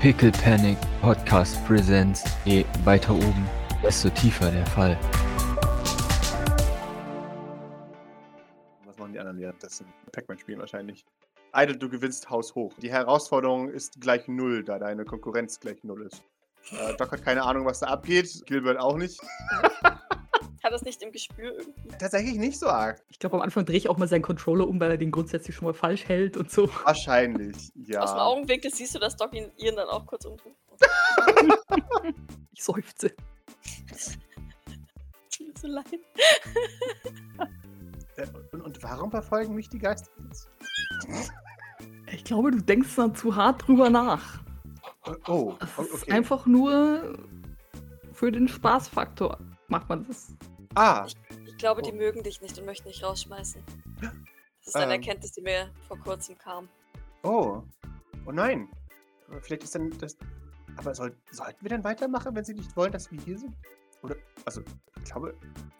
Pickle Panic Podcast Presents. Je weiter oben, desto tiefer der Fall. Was machen die anderen währenddessen? Pac-Man spielen wahrscheinlich. Idle, du gewinnst Haus hoch. Die Herausforderung ist gleich null, da deine Konkurrenz gleich null ist. Äh, Doc hat keine Ahnung, was da abgeht. Gilbert auch nicht. Hat das nicht im Gespür irgendwie? Tatsächlich nicht so arg. Ich glaube, am Anfang drehe ich auch mal seinen Controller um, weil er den grundsätzlich schon mal falsch hält und so. Wahrscheinlich, ja. Aus dem Augenwinkel siehst du, dass Doc ihn ihren dann auch kurz umdreht. Ich seufze. Tut mir so leid. Äh, Und, und warum verfolgen mich die Geister jetzt? Ich glaube, du denkst dann zu hart drüber nach. Oh, Es o- ist okay. einfach nur für den Spaßfaktor macht man das. Ah, Ich glaube, die Oh. mögen dich nicht und möchten dich rausschmeißen. Das ist eine Ähm. Erkenntnis, die mir vor kurzem kam. oh. Oh nein. Aber Vielleicht ist dann das. Aber soll, sollten wir dann weitermachen, wenn sie nicht wollen, dass wir hier sind? Oder, also, ich glaube,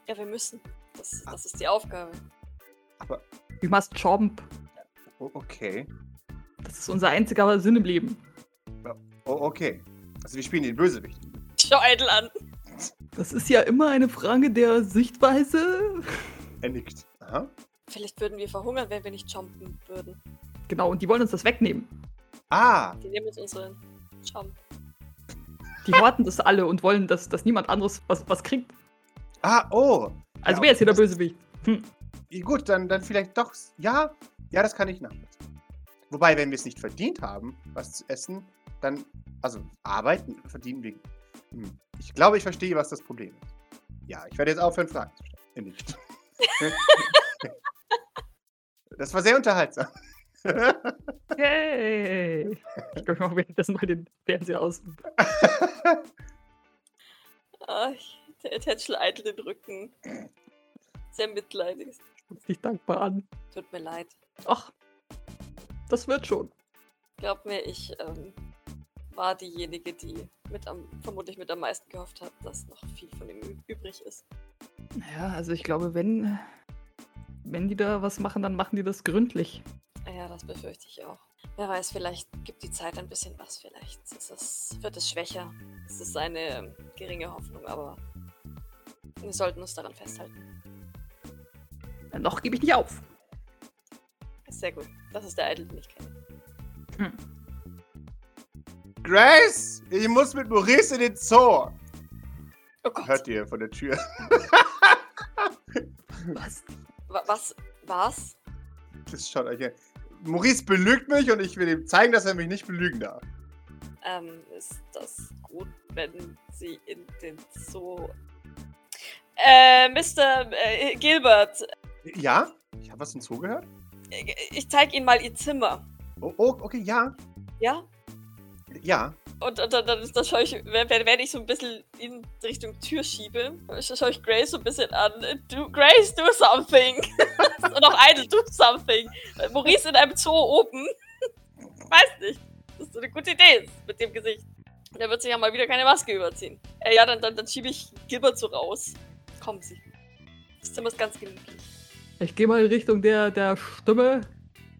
Ja, wir müssen. Das, Ah. das ist die Aufgabe. aber, You must jump. oh, okay. Das ist unser einziger Sinn im Leben. Oh, okay. Also, wir spielen den Bösewicht. Schau Idle an. Das ist ja immer eine Frage der Sichtweise. Er nickt. Aha. Vielleicht würden wir verhungern, wenn wir nicht jumpen würden. Genau, und die wollen uns das wegnehmen. Ah, Die nehmen uns unseren Jump. Die horten das alle und wollen, dass, dass niemand anderes was, was kriegt. ah, oh. Also Ja, wer ist hier der Bösewicht? Hm. Ja, Gut, dann, dann vielleicht doch. Ja, ja, das kann ich nachvollziehen. Wobei, wenn wir es nicht verdient haben, was zu essen, dann, also arbeiten verdienen wir. Hm. Ich glaube, ich verstehe, was das Problem ist. Ja, ich werde jetzt aufhören, Fragen zu stellen. Das war sehr unterhaltsam. Yay! Ich glaube, ich mache währenddessen mal den Fernseher aus. Ich, der tätschel Idle den Rücken. Sehr mitleidig. Guck dich dankbar an. Tut mir leid. Ach, das wird schon. Glaub mir, ich ähm, war diejenige, die mit am, vermutlich mit am meisten gehofft hat, dass noch viel von ihm übrig ist. Ja, also ich glaube, wenn, wenn die da was machen, dann machen die das gründlich. Ja, das befürchte ich auch. Wer weiß, vielleicht gibt die Zeit ein bisschen was. Vielleicht es, wird es schwächer. Es ist eine geringe Hoffnung, aber wir sollten uns daran festhalten. Äh, Noch gebe ich nicht auf. Sehr gut. Das ist der Idol, den ich kenne. Hm. Grace, ich muss mit Maurice in den Zoo. Oh Gott. Hört ihr von der Tür? Was? Wa- Was? Was? Das schaut euch an. Maurice belügt mich und ich will ihm zeigen, dass er mich nicht belügen darf. Ähm, ist das gut, wenn Sie in den Zoo. Äh, Mr. Äh, Gilbert, Ja? Ich habe was im Zoo gehört? äh, ich zeige Ihnen mal Ihr Zimmer. Oh, oh okay, ja. Ja? Ja. Und, und dann, dann, dann schaue ich, wenn, wenn ich so ein bisschen in Richtung Tür schiebe, schaue ich Grace so ein bisschen an. Du, Grace, do something! und auch Idle, do something! Maurice in einem Zoo oben. Weiß nicht. Das ist so eine gute Idee ist mit dem Gesicht. Und er wird sich ja mal wieder keine Maske überziehen. Äh, ja, dann, dann, dann schiebe ich Gilbert so raus. Kommen Sie. Das Zimmer ist ganz gemütlich. Ich gehe mal in Richtung der, der Stimme,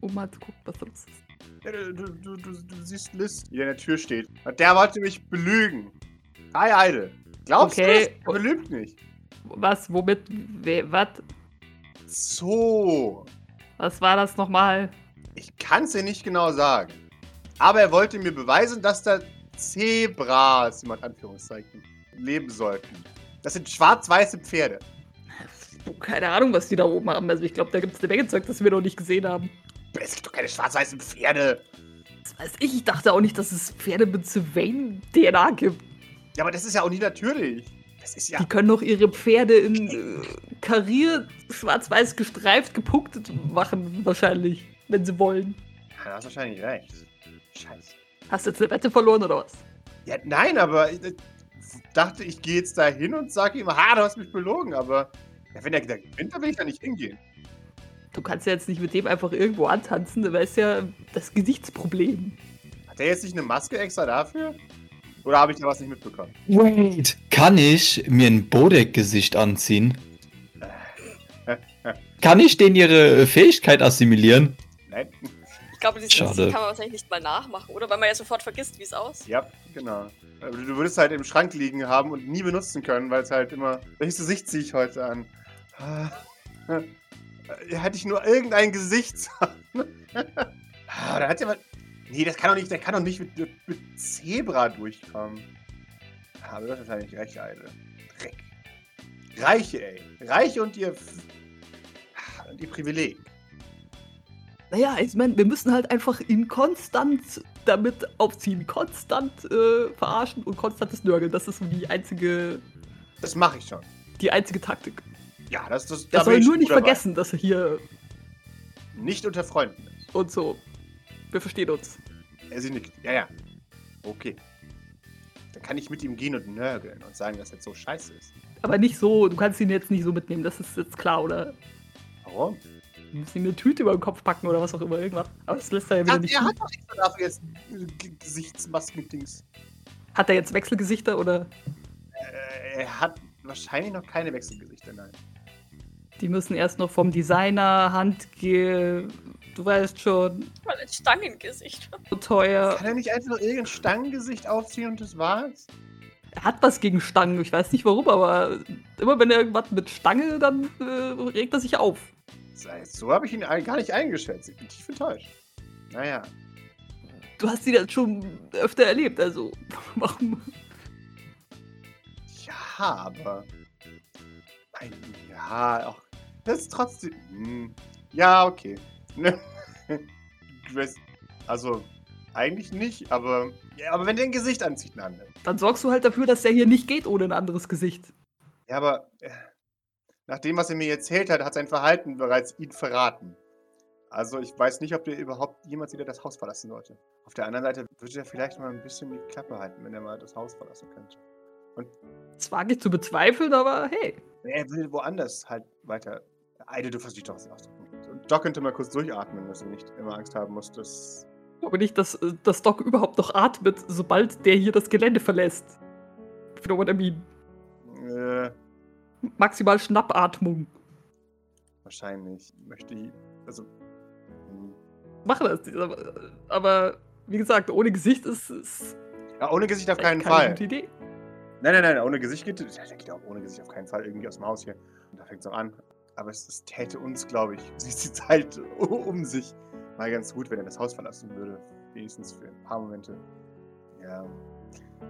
um mal zu gucken, was los ist. Du, du, du, du, siehst Liz, die an der Tür steht. Und der wollte mich belügen. Hi, Eide. Glaubst Okay. du das? Er belügt mich. Was, womit, was, So. was war das nochmal? Ich kann es dir nicht genau sagen. Aber er wollte mir beweisen, dass da Zebras, jemand Anführungszeichen, leben sollten. Das sind schwarz-weiße Pferde. Keine Ahnung, was die da oben haben. Also ich glaube, da gibt es eine Menge Zeug, das wir noch nicht gesehen haben. Es gibt doch keine schwarz-weißen Pferde. Das weiß ich. Ich dachte auch nicht, dass es Pferde mit Sylvain-DNA gibt. Ja, aber das ist ja auch nicht natürlich. Das ist ja. Die können doch ihre Pferde in äh, kariert, schwarz-weiß gestreift, gepunktet machen, wahrscheinlich, wenn sie wollen. Ja, du hast wahrscheinlich recht. Scheiße. Hast du jetzt eine Wette verloren oder was? Ja, nein, aber ich äh, dachte, ich gehe jetzt da hin und sage ihm, ha, du hast mich belogen, aber ja, wenn er da gewinnt, dann will ich da nicht hingehen. Du kannst ja jetzt nicht mit dem einfach irgendwo antanzen, du weißt ja das Gesichtsproblem. Hat er jetzt nicht eine Maske extra dafür? Oder habe ich da was nicht mitbekommen? Wait, kann ich mir ein Bodek-Gesicht anziehen? Kann ich denen ihre Fähigkeit assimilieren? Nein. Ich glaube, dieses Schade. Gesicht kann man wahrscheinlich nicht mal nachmachen, oder? Weil man ja sofort vergisst, wie es aussieht. Ja, genau. Aber Du würdest halt im Schrank liegen haben und nie benutzen können, weil es halt immer. Welches Gesicht ziehe ich heute an? Ah, äh, Hätte ich nur irgendein Gesicht. ah, da hat jemand. Nee, das kann doch nicht, der kann doch nicht mit, mit, Zebra durchkommen. Aber du hast wahrscheinlich recht, Eide. Dreck. Reiche, ey. Reiche und ihr. Ah, Und ihr Privileg. Naja, ich meine, wir müssen halt einfach ihn konstant damit aufziehen. Konstant äh, verarschen und konstantes Nörgeln. Das ist so die einzige, Das mache ich schon. die einzige Taktik. Ja, das, das Er da soll nur nicht dabei. vergessen, dass er hier Nicht unter Freunden ist. und so. Wir verstehen uns. Er sie nickt. Ja, ja. Okay. Dann kann ich mit ihm gehen und nörgeln und sagen, dass er so scheiße ist. Aber nicht so, du kannst ihn jetzt nicht so mitnehmen, das ist jetzt klar, oder? Warum? Du musst ihm eine Tüte über den Kopf packen oder was auch immer, irgendwas. Aber das lässt er ja wieder Ach, nicht er hat doch extra dafür jetzt äh, Gesichtsmasken-Dings. Hat er jetzt Wechselgesichter oder? Äh, er hat wahrscheinlich noch keine Wechselgesichter, nein. Die müssen erst noch vom Designer, Handge... Du weißt schon, Mal ein Stangengesicht. so teuer. Kann er nicht einfach irgendein Stangengesicht aufziehen und das war's? Er hat was gegen Stangen. Ich weiß nicht warum, aber immer wenn er irgendwas mit Stange, dann äh, regt er sich auf. Sei- So habe ich ihn gar nicht eingeschätzt. Ich bin tief enttäuscht. Naja. Du hast ihn jetzt schon öfter erlebt, also warum? Ja, aber. Ja, auch. Das ist trotzdem. Hm, ja, okay. Also, eigentlich nicht, aber. Ja, aber wenn der ein Gesicht anzieht, anderes. Dann sorgst du halt dafür, dass der hier nicht geht ohne ein anderes Gesicht. Ja, aber. äh, Nach dem, was er mir erzählt hat, hat sein Verhalten bereits ihn verraten. Also, ich weiß nicht, ob der überhaupt jemals wieder das Haus verlassen sollte. Auf der anderen Seite würde er vielleicht mal ein bisschen die Klappe halten, wenn er mal das Haus verlassen könnte. Das wage ich zu bezweifeln, aber hey. Er will woanders halt weiter. Eide, du verstehst doch, was ich ausdrücken. Doc könnte mal kurz durchatmen, dass er nicht immer Angst haben muss, dass. Ich glaube nicht, dass, äh, dass Doc überhaupt noch atmet, sobald der hier das Gelände verlässt. If you know what I mean. Äh, Maximal Schnappatmung. wahrscheinlich möchte ich. Also. hm. Machen das. Aber, aber wie gesagt, ohne Gesicht ist es Ja, ohne Gesicht auf keinen keine Fall. gute Idee. Nein, nein, nein, ohne Gesicht geht. Der geht auch ohne Gesicht auf keinen Fall irgendwie aus dem Haus hier. Und da fängt es auch an. Aber es, es täte uns, glaube ich, sie die Zeit um sich mal ganz gut, wenn er das Haus verlassen würde. Wenigstens für ein paar Momente. Ja.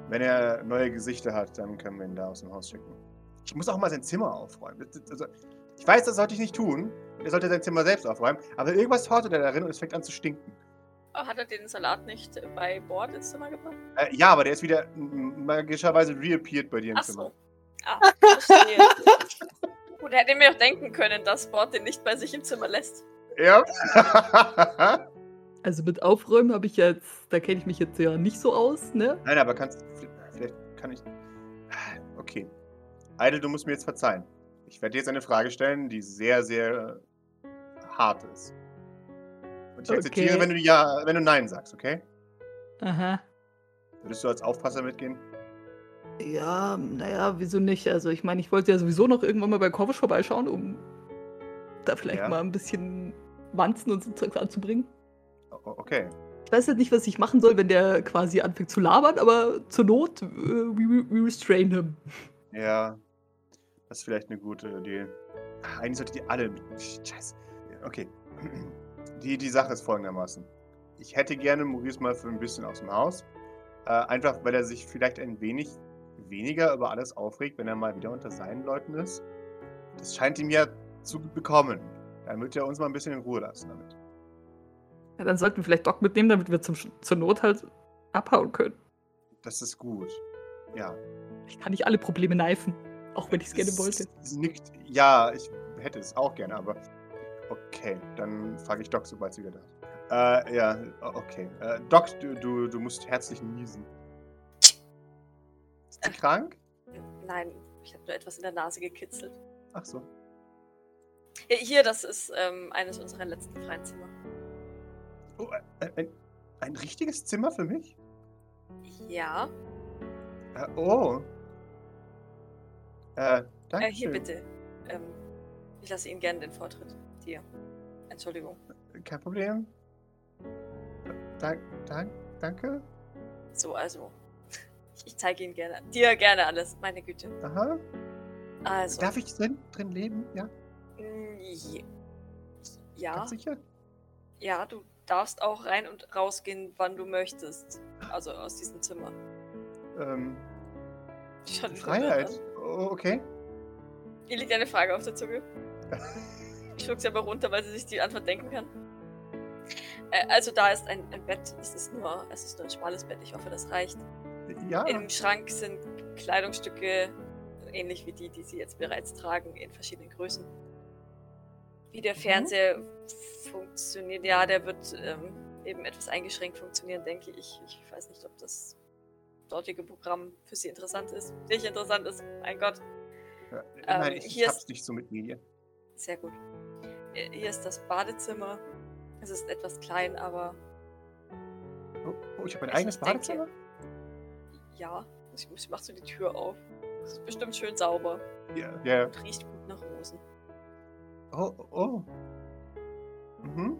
Wenn er neue Gesichter hat, dann können wir ihn da aus dem Haus schicken. Ich muss auch mal sein Zimmer aufräumen. Also, ich weiß, das sollte ich nicht tun. Er sollte sein Zimmer selbst aufräumen. Aber irgendwas hortet er darin und es fängt an zu stinken. Oh, hat er den Salat nicht bei Bord ins Zimmer gebracht? Äh, ja, aber der ist wieder magischerweise reappeared bei dir im Ach Zimmer. so. Ah, verstehe. Gut, er hätte mir auch denken können, dass Bord den nicht bei sich im Zimmer lässt. Ja. Also mit Aufräumen habe ich jetzt, da kenne ich mich jetzt ja nicht so aus, ne? Nein, aber kannst. Vielleicht kann ich. Okay. Eidel, du musst mir jetzt verzeihen. Ich werde dir jetzt eine Frage stellen, die sehr, sehr hart ist. Und ich Okay. akzeptiere, wenn du ja, wenn du Nein sagst, okay? Aha. Würdest du als Aufpasser mitgehen? Ja, naja, wieso nicht? Also ich meine, ich wollte ja sowieso noch irgendwann mal bei Korvisch vorbeischauen, um da vielleicht Ja. mal ein bisschen Wanzen und so Zeugs anzubringen. Okay. Ich weiß halt nicht, was ich machen soll, wenn der quasi anfängt zu labern, aber zur Not, äh, we, we restrain him. Ja. Das ist vielleicht eine gute Idee. Eigentlich sollte die alle mit. Scheiße. Okay. Die, die Sache ist folgendermaßen. Ich hätte gerne Maurice mal für ein bisschen aus dem Haus. Äh, einfach, weil er sich vielleicht ein wenig weniger über alles aufregt, wenn er mal wieder unter seinen Leuten ist. Das scheint ihm ja zu bekommen. Dann wird er uns mal ein bisschen in Ruhe lassen damit. Ja, dann sollten wir vielleicht Doc mitnehmen, damit wir zum, zur Not halt abhauen können. Das ist gut. Ja. Ich kann nicht alle Probleme neifen, auch wenn ich es gerne wollte. nickt. Ja, ich hätte es auch gerne, aber okay, dann frage ich Doc, sobald sie wieder da ist. Äh, ja, okay. Äh, Doc, du, du, du musst herzlich niesen. Ist sie krank? Nein, ich habe nur etwas in der Nase gekitzelt. Ach so. Ja, hier, das ist ähm, eines unserer letzten freien Zimmer. Oh, äh, ein, ein richtiges Zimmer für mich? Ja, Äh, oh. Äh, danke. äh, hier bitte. Ähm, ich lasse Ihnen gerne den Vortritt. Dir. Entschuldigung. Kein Problem. dank, dank, danke. So, also. Ich, zeige Ihnen gerne, dir gerne alles, meine Güte. Aha. Also. Darf ich drin, drin leben? Ja, je- Ja, ganz sicher? ja, du darfst auch rein und rausgehen, wann du möchtest. Also aus diesem Zimmer. Ähm, Schon Freiheit. verwirrt, Oh, okay. Ihr liegt eine Frage auf der Zunge. Ich schluck sie aber runter, weil sie sich die Antwort denken kann. Äh, also da ist ein, ein Bett. Es ist nur, es ist nur ein schmales Bett. Ich hoffe, das reicht. Ja. Im Schrank sind Kleidungsstücke, ähnlich wie die, die sie jetzt bereits tragen, in verschiedenen Größen. Wie der Fernseher funktioniert, ja, der wird ähm, eben etwas eingeschränkt funktionieren, denke ich. Ich weiß nicht, ob das dortige Programm für sie interessant ist. Nicht interessant ist, mein Gott. Ja, ähm, Nein, ich, ich hier hab's ist- nicht so mit Medien. Sehr gut. Äh, Hier ist das Badezimmer. Es ist etwas klein, aber Oh, oh ich habe ein Ich eigenes denke- Badezimmer? Ja, ich, ich mach so die Tür auf. Es ist bestimmt schön sauber Ja. ja. und riecht gut nach Rosen. Oh, oh. Mhm.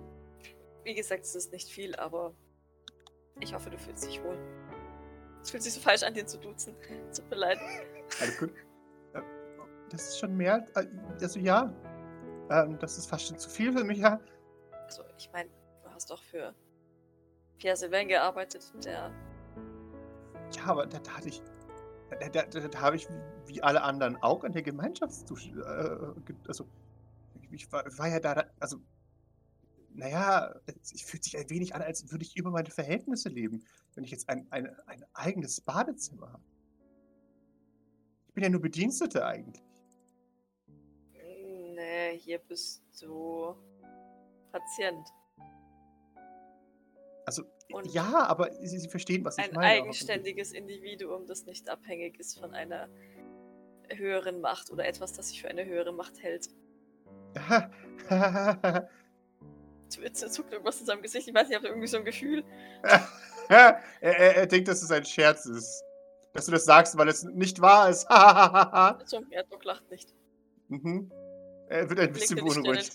Wie gesagt, es ist nicht viel, aber ich hoffe, du fühlst dich wohl. Es fühlt sich so falsch an, dir zu duzen. Tut mir leid. Alles gut. Äh, Das ist schon mehr. äh, Also ja. Ähm, das ist fast schon zu viel für mich, ja. Also, ich meine, du hast doch für Pierre Sylvain gearbeitet, der. Ja, aber da, da hatte ich. Da, da, da, habe ich wie, alle anderen auch an der Gemeinschaftsdusche. Äh, also, ich, war, war ja da. Also, naja, es es fühlt sich ein wenig an, als würde ich über meine Verhältnisse leben, wenn ich jetzt ein, ein, ein eigenes Badezimmer habe. Ich bin ja nur Bedienstete eigentlich. Nee, hier bist du Patient. Also, Und ja, aber Sie, Sie verstehen, was ich ein meine. eigenständiges Individuum, das nicht abhängig ist von einer höheren Macht oder etwas, das sich für eine höhere Macht hält. Jetzt zuckt irgendwas in seinem Gesicht. Ich weiß nicht, ich habe irgendwie so ein Gefühl. er, er, er denkt, dass es ein Scherz ist. Dass du das sagst, weil es nicht wahr ist. So, Erdruck lacht nicht. mhm. Er wird ein bisschen beunruhigt.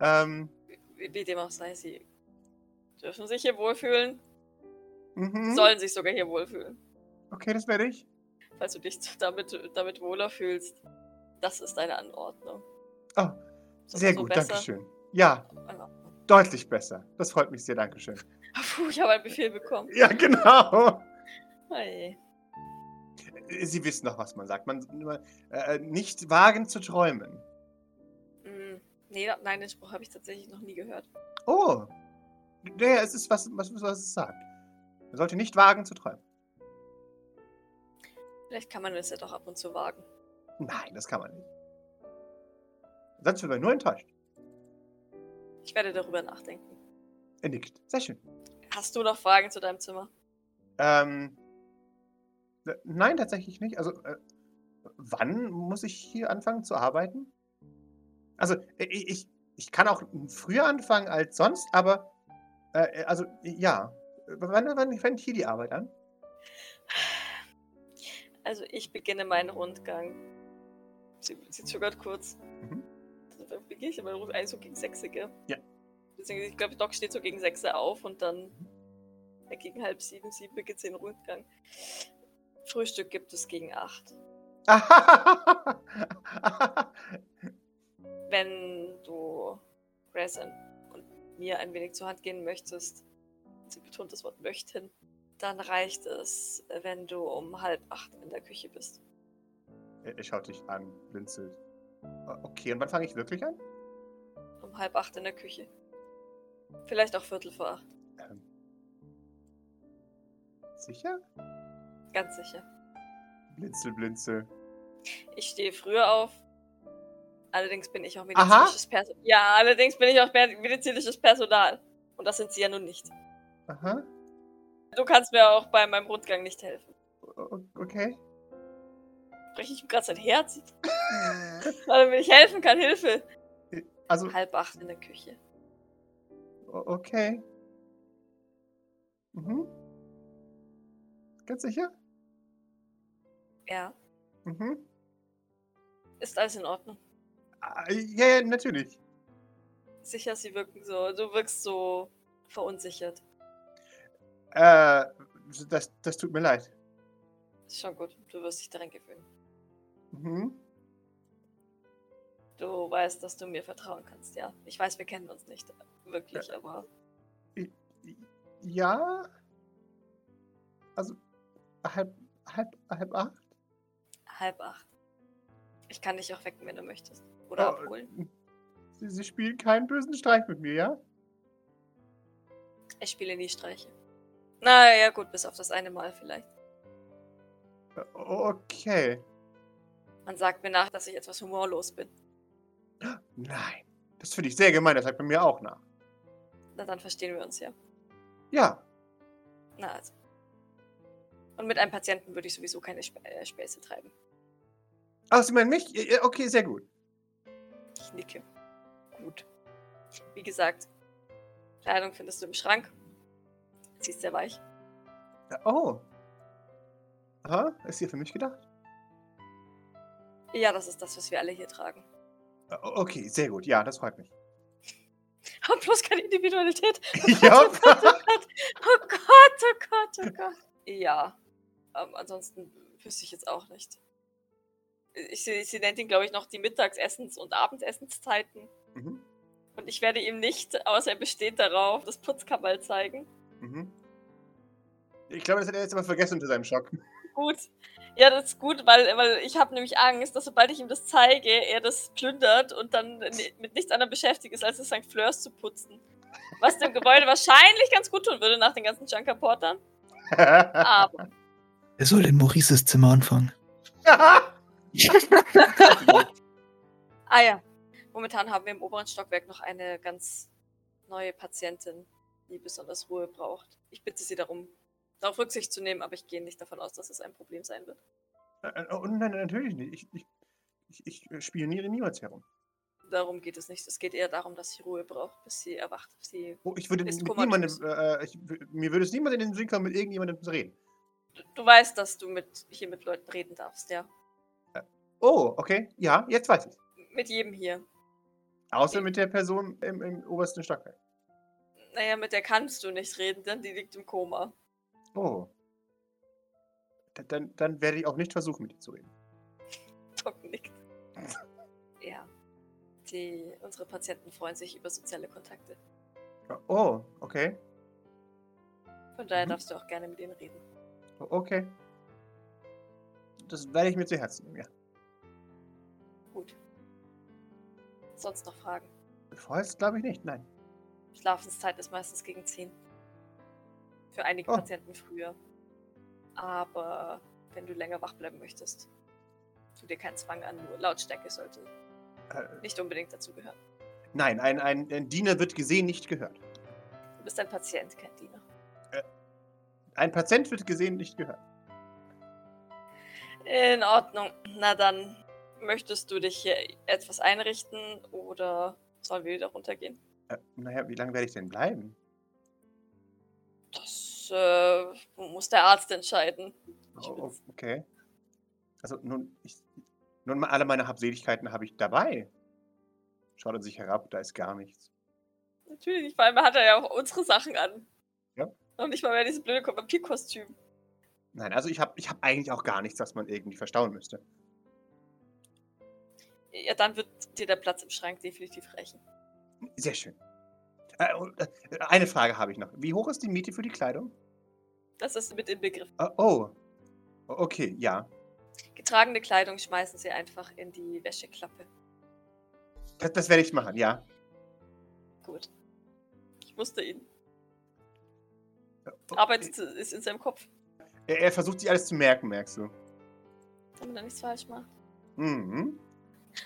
Ähm, wie dem auch sei, sie dürfen sich hier wohlfühlen, mhm. sollen sich sogar hier wohlfühlen. Okay, das werde ich. Falls du dich damit, damit wohler fühlst. Das ist deine Anordnung. Oh, sehr gut, danke schön. Ja, In Ordnung. deutlich besser. Das freut mich sehr, danke schön. Puh, ich habe einen Befehl bekommen. Ja, genau. Hey. Sie wissen doch, was man sagt. Man man, äh, nicht wagen zu träumen. Mm, nee, nein, den Spruch habe ich tatsächlich noch nie gehört. Oh. Ja, es ist was, was, was es sagt. Man sollte nicht wagen zu träumen. Vielleicht kann man es ja doch ab und zu wagen. Nein, das kann man nicht. Sonst wird man nur enttäuscht. Ich werde darüber nachdenken. Er nickt. Sehr schön. Hast du noch Fragen zu deinem Zimmer? Ähm, äh, nein, tatsächlich nicht. Also, äh, wann muss ich hier anfangen zu arbeiten? Also, äh, ich, ich, ich kann auch früher anfangen als sonst, aber, äh, also, ja. Wann, wann fängt hier die Arbeit an? Also ich beginne meinen Rundgang. Sie, sie zögert kurz. Mhm. Dann beginne ich meinen Rundgang so gegen sechs, gell? Ja. Beziehungsweise, ich glaube, Doc steht so gegen sechs auf und dann äh, gegen halb sieben, sieben beginnt sie den Rundgang. Frühstück gibt es gegen acht. Wenn du und mir ein wenig zur Hand gehen möchtest, sie betont das Wort möchten, dann reicht es, wenn du um halb acht in der Küche bist. er schaut dich an, blinzelt. Okay, und wann fange ich wirklich an? Um halb acht in der Küche. Vielleicht auch Viertel vor acht. Ähm, sicher? Ganz sicher. Blinzel, blinzel. Ich stehe früher auf. Allerdings bin ich auch medizinisches Personal. Ja, allerdings bin ich auch medizinisches Personal. Und das sind sie ja nun nicht. Aha. Du kannst mir auch bei meinem Rundgang nicht helfen. Okay. Breche ich ihm gerade sein Herz? Weil mir nicht helfen kann, Hilfe. Also, Halb acht in der Küche. okay. Mhm. Ganz sicher? Ja. Mhm. Ist alles in Ordnung. Ah, Ja, ja, natürlich. Sicher, sie wirken so. Du wirkst so verunsichert. Äh, das, das tut mir leid. Ist schon gut, du wirst dich daran gewöhnen. Mhm. Du weißt, dass du mir vertrauen kannst, ja. Ich weiß, wir kennen uns nicht wirklich, aber Ja. Also, halb, halb, halb acht? halb acht. Ich kann dich auch wecken, wenn du möchtest. Oder Oh, abholen. Sie, Sie spielen keinen bösen Streich mit mir, ja? Ich spiele nie Streiche. Na ja, gut, bis auf das eine Mal vielleicht. Okay. Man sagt mir nach, dass ich etwas humorlos bin. Nein. Das finde ich sehr gemein, das sagt bei mir auch nach. Na, dann verstehen wir uns ja. Ja. Na also. Und mit einem Patienten würde ich sowieso keine Sp äh, Späße treiben. Ach, Sie meinen mich? Okay, sehr gut. Ich nicke. Gut. Wie gesagt, Kleidung findest du im Schrank. Sie ist sehr weich. Oh. Aha, ist hier für mich gedacht? Ja, das ist das, was wir alle hier tragen. Okay, sehr gut. Ja, das freut mich. Hab bloß keine Individualität. ja. Oh Gott, oh Gott, oh Gott. Ja. Ähm, ansonsten wüsste ich jetzt auch nicht. Ich, sie, nennt ihn, glaube ich, noch die Mittagsessens- und Abendessenszeiten. mhm. Und ich werde ihm nicht, außer er besteht darauf, das Putzkammerl zeigen. Mhm. Ich glaube, das hat er jetzt aber vergessen unter seinem Schock. Gut. Ja, das ist gut, weil, weil ich habe nämlich Angst, dass sobald ich ihm das zeige, er das plündert und dann mit nichts anderem beschäftigt ist, als das St. Fleurs zu putzen. Was dem Gebäude wahrscheinlich ganz gut tun würde nach den ganzen Junkerportern. Aber Er soll in Maurices Zimmer anfangen. Ah ja, momentan haben wir im oberen Stockwerk noch eine ganz neue Patientin, die besonders Ruhe braucht. Ich bitte Sie darum, darauf Rücksicht zu nehmen, aber ich gehe nicht davon aus, dass es ein Problem sein wird. Äh, oh, nein, natürlich nicht. Ich, ich, ich, ich spioniere niemals herum. Darum geht es nicht. Es geht eher darum, dass sie Ruhe braucht, bis sie erwacht. Sie, Oh, ich würde Ist mit niemandem, äh, ich, mir würde es niemand in den Sinn kommen, mit irgendjemandem zu reden. du, du weißt, dass du mit, hier mit Leuten reden darfst, ja. Oh, okay. Ja, jetzt weiß ich. Mit jedem hier. Außer mit der Person im, im obersten Stockwerk. Naja, mit der kannst du nicht reden, denn die liegt im Koma. Oh. Da- Dann, dann werde ich auch nicht versuchen, mit ihr zu reden. Doc nickt. Ja. Die, unsere Patienten freuen sich über soziale Kontakte. Oh, okay. Von daher Mhm. darfst du auch gerne mit ihnen reden. O- Okay. Das werde ich mir zu Herzen nehmen, ja. Gut. Sonst noch Fragen? Vorerst glaube ich nicht, nein. Schlafenszeit ist meistens gegen 10. Für einige Oh. Patienten früher. Aber wenn du länger wach bleiben möchtest, tu dir keinen Zwang an, nur Lautstärke sollte Äh, nicht unbedingt dazu gehören. nein, ein, ein, ein Diener wird gesehen, nicht gehört. Du bist ein Patient, kein Diener. Ein Patient wird gesehen, nicht gehört. In Ordnung. Na dann, möchtest du dich hier etwas einrichten oder sollen wir wieder runtergehen? Äh, naja, wie lange werde ich denn bleiben? Das äh, muss der Arzt entscheiden. Oh, okay. Also nun, ich, nun mal alle meine Habseligkeiten habe ich dabei. Schaut er sich herab, da ist gar nichts. Natürlich, vor allem hat er ja auch unsere Sachen an. Ja. Und nicht mal mehr dieses blöde Vampirkostüm. Nein, also ich habe ich hab eigentlich auch gar nichts, was man irgendwie verstauen müsste. Ja, dann wird dir der Platz im Schrank definitiv reichen. Sehr schön. Äh, äh, eine Frage habe ich noch. Wie hoch ist die Miete für die Kleidung? Das ist mit Inbegriff. Äh, oh. O- Okay, ja. Getragene Kleidung schmeißen sie einfach in die Wäscheklappe. Das, das werde ich machen, ja. Gut. Ich wusste ihn. Äh, Arbeitet ist in seinem Kopf. Er, er versucht sich alles zu merken, merkst du. Damit er nichts falsch macht. Mhm.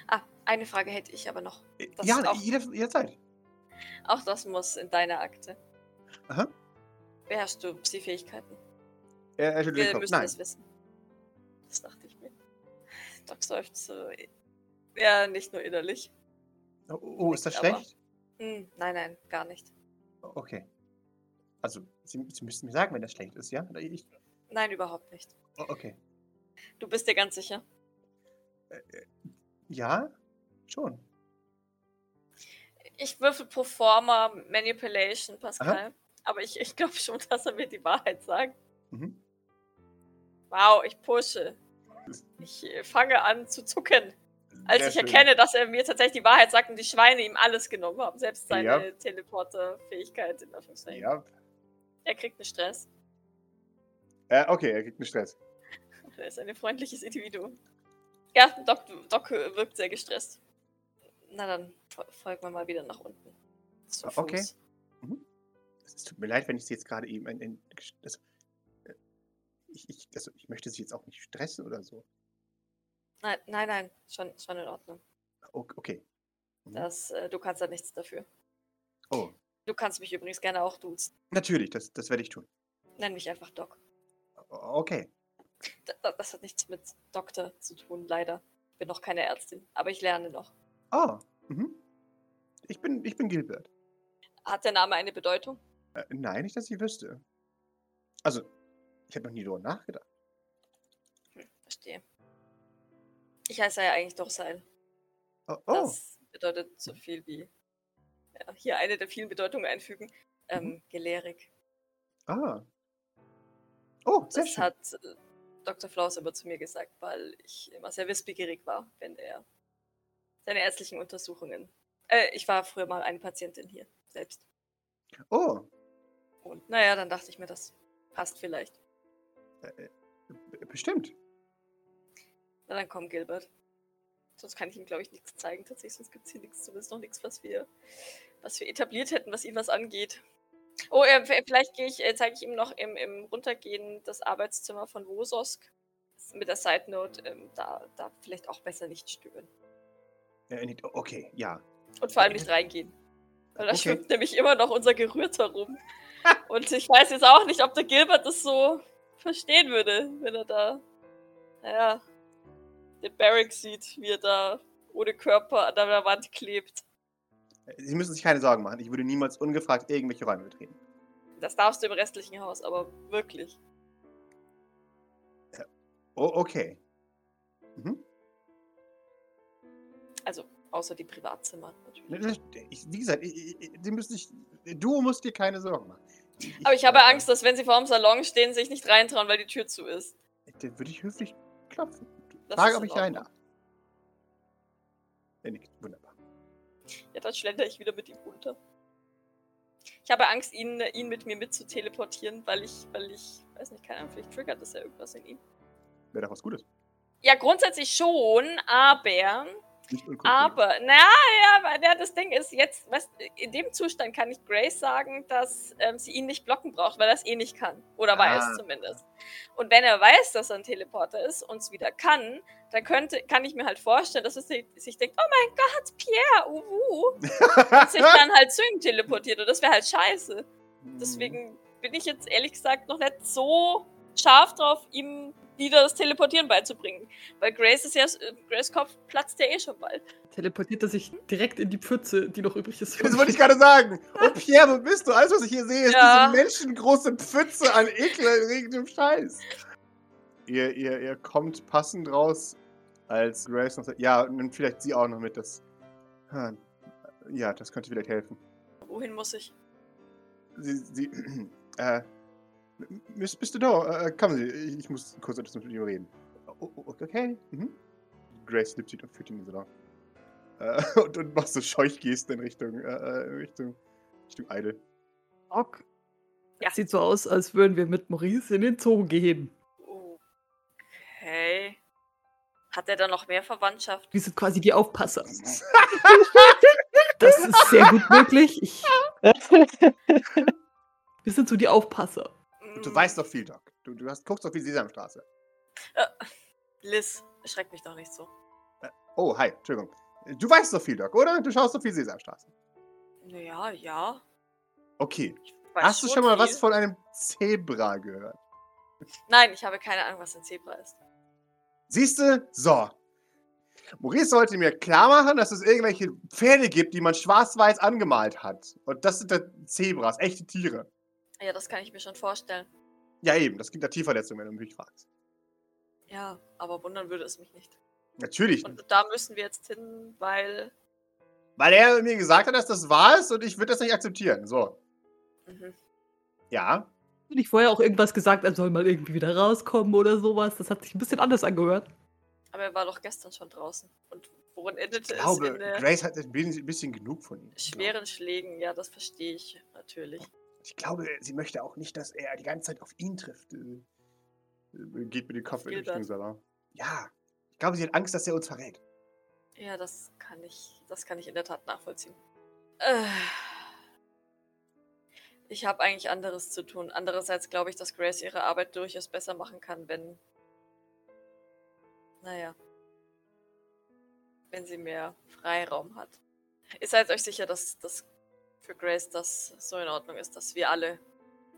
Ah, eine Frage hätte ich aber noch. Äh, Das ja, auch- jeder, jederzeit. Auch das muss in deine Akte. Aha. Beherrschst du Psi-Fähigkeiten? Er, er Wir müssen Nein. das wissen. Das dachte ich mir. Doc seufzt so. Ja, nicht nur innerlich. Oh, oh, ist das aber- schlecht? Hm, nein, nein, gar nicht. Okay. Also, Sie, Sie müssten mir sagen, wenn das schlecht ist, ja? Oder Ich, Nein, überhaupt nicht. oh, okay. Du bist dir ganz sicher. Ja, schon. Ich würfel pro forma Manipulation, Pascal. Aber ich, ich glaube schon, dass er mir die Wahrheit sagt. Mhm. Wow, ich pushe. Ich äh, fange an zu zucken. Als Sehr ich schön. erkenne, dass er mir tatsächlich die Wahrheit sagt und die Schweine ihm alles genommen haben. Selbst seine Ja. Teleporter-Fähigkeit in Anführungszeichen. Ja. Er kriegt einen Stress. Äh, okay, er kriegt einen Stress. Er ist ein freundliches Individuum. Ja, Doc, Doc wirkt sehr gestresst. Na dann fol- folgen wir mal wieder nach unten. Zu Ah, okay. Fuß. Es tut mir leid, wenn ich sie jetzt gerade eben ein, ein, also, äh, ich, ich, also, ich möchte sie jetzt auch nicht stressen oder so. Nein, nein, nein, schon, schon in Ordnung. O- Okay. Mhm. Das, äh, du kannst da nichts dafür. Oh, Du kannst mich übrigens gerne auch duzen. natürlich, das, das werde ich tun. Nenn mich einfach Doc. Okay. Das hat nichts mit Doktor zu tun, leider. Ich bin noch keine Ärztin, aber ich lerne noch. Ah, mhm. Ich bin, ich bin Gilbert. Hat der Name eine Bedeutung? Äh, nein, nicht, dass ich wüsste. Also, ich habe noch nie darüber nachgedacht. Hm, verstehe. Ich heiße ja eigentlich doch Seil. Oh, oh. Das bedeutet so viel wie ja, hier eine der vielen Bedeutungen einfügen. Ähm, Mhm. gelehrig. ah. Oh, sehr Das schön. hat äh, Dr. Flaus immer zu mir gesagt, weil ich immer sehr wissbegierig war, wenn er seine ärztlichen Untersuchungen. Äh, ich war früher mal eine Patientin hier selbst. Oh, Und naja, dann dachte ich mir, das passt vielleicht. äh, b- bestimmt. Na dann komm, Gilbert. Sonst kann ich ihm, glaube ich, nichts zeigen. Tatsächlich, sonst gibt es hier nichts, zumindest noch nichts, was wir, was wir etabliert hätten, was ihn was angeht. Oh, äh, vielleicht ich, äh, zeige ich ihm noch im, im Runtergehen das Arbeitszimmer von Wososk. Mit der Side Note, ähm, da, da vielleicht auch besser nicht stören. Äh, nicht- okay, ja. Und vor allem nicht reingehen. Weil da Okay. schwimmt nämlich immer noch unser Gerührter rum. Und ich weiß jetzt auch nicht, ob der Gilbert das so verstehen würde, wenn er da, naja, den Barrick sieht, wie er da ohne Körper an der Wand klebt. Sie müssen sich keine Sorgen machen. Ich würde niemals ungefragt irgendwelche Räume betreten. Das darfst du im restlichen Haus, aber wirklich. Oh, okay. Mhm. Also, außer die Privatzimmer natürlich. Ich, wie gesagt, ich, ich, Sie müssen sich, du musst dir keine Sorgen machen. Aber ich habe Angst, dass wenn sie vor dem Salon stehen, sich nicht reintrauen, weil die Tür zu ist. Dann würde ich höflich klopfen. Das Frage, ob ich rein darf. Er nickt. Wunderbar. Ja, dann schlender ich wieder mit ihm runter. Ich habe Angst, ihn, ihn mit mir mit zu teleportieren, weil ich, weil ich, weiß nicht, keine Ahnung, vielleicht triggert das ja irgendwas in ihm. Wäre doch was Gutes. Ja, grundsätzlich schon, aber. Aber, na ja, das Ding ist jetzt, weißt, in dem Zustand kann ich Grace sagen, dass ähm, sie ihn nicht blocken braucht, weil er es eh nicht kann. Oder Ah. weiß zumindest. Und wenn er weiß, dass er ein Teleporter ist und es wieder kann, dann könnte, kann ich mir halt vorstellen, dass er sich, sich denkt, oh mein Gott, Pierre, uhu. und sich dann halt zu ihm teleportiert. Und das wäre halt scheiße. Mhm. Deswegen bin ich jetzt ehrlich gesagt noch nicht so scharf drauf, ihm wieder das Teleportieren beizubringen. Weil Grace ist ja, Grace Kopf platzt ja eh schon bald. Teleportiert er sich direkt in die Pfütze, die noch übrig ist. Das wollte ich gerade sagen. Oh, Pierre, wo bist du? Alles, was ich hier sehe, ist Ja. diese menschengroße Pfütze an ekelerregendem Scheiß. Ihr, ihr, ihr kommt passend raus, als Grace noch sagt, ja, und dann vielleicht sie auch noch mit. Das, ja, das könnte vielleicht helfen. Wohin muss ich? Sie, sie, äh, Miss, bist du da? Äh, kommen Sie, ich, muss kurz etwas mit ihm reden. Oh, okay. Mhm. Grace nimmt ihn und führt ihn in den Salon. Äh, und, und macht so Scheuchgesten in Richtung, äh, äh, Richtung, Richtung Idle. Doc. Ja. Sieht so aus, als würden wir mit Maurice in den Zoo gehen. Okay. Hat er da noch mehr Verwandtschaft? Wir sind quasi die Aufpasser. Das ist sehr gut möglich. Ich wir sind so die Aufpasser. Du Mm, weißt doch viel, Doc. Du, du hast, guckst doch viel Sesamstraße. Liz, erschreck mich doch nicht so. Oh, hi, Entschuldigung. Du weißt doch viel, Doc, oder? Du schaust doch viel Sesamstraße. Naja, ja. Okay. Hast du schon mal was viel. von einem Zebra gehört? Nein, ich habe keine Ahnung, was ein Zebra ist. Siehst du? So. Maurice sollte mir klar machen, dass es irgendwelche Pferde gibt, die man schwarz-weiß angemalt hat. Und das sind da Zebras, echte Tiere. Ja, das kann ich mir schon vorstellen. Ja, eben, das gibt da Tierverletzungen, wenn du mich fragst. Ja, aber wundern würde es mich nicht. Natürlich. Und da müssen wir jetzt hin, weil Weil er mir gesagt hat, dass das wahr ist und ich würde das nicht akzeptieren. So. Mhm. Ja. Nicht vorher auch irgendwas gesagt, er soll mal irgendwie wieder rauskommen oder sowas. Das hat sich ein bisschen anders angehört. Aber er war doch gestern schon draußen. Und worin endete Ich es? glaube, In äh, Grace hat ein bisschen ein bisschen genug von ihm. schweren Schlägen. Ja, das verstehe ich natürlich. Ich glaube, sie möchte auch nicht, dass er die ganze Zeit auf ihn trifft. Äh, äh, Geht mit dem Kopf in. Richtung Salah. Ja. Ich glaube, sie hat Angst, dass er uns verrät. Ja, das kann ich, das kann ich in der Tat nachvollziehen. Äh, ich habe eigentlich anderes zu tun. Andererseits glaube ich, dass Grace ihre Arbeit durchaus besser machen kann, wenn, naja, wenn sie mehr Freiraum hat. Ihr seid euch sicher, dass das für Grace das so in Ordnung ist, dass wir alle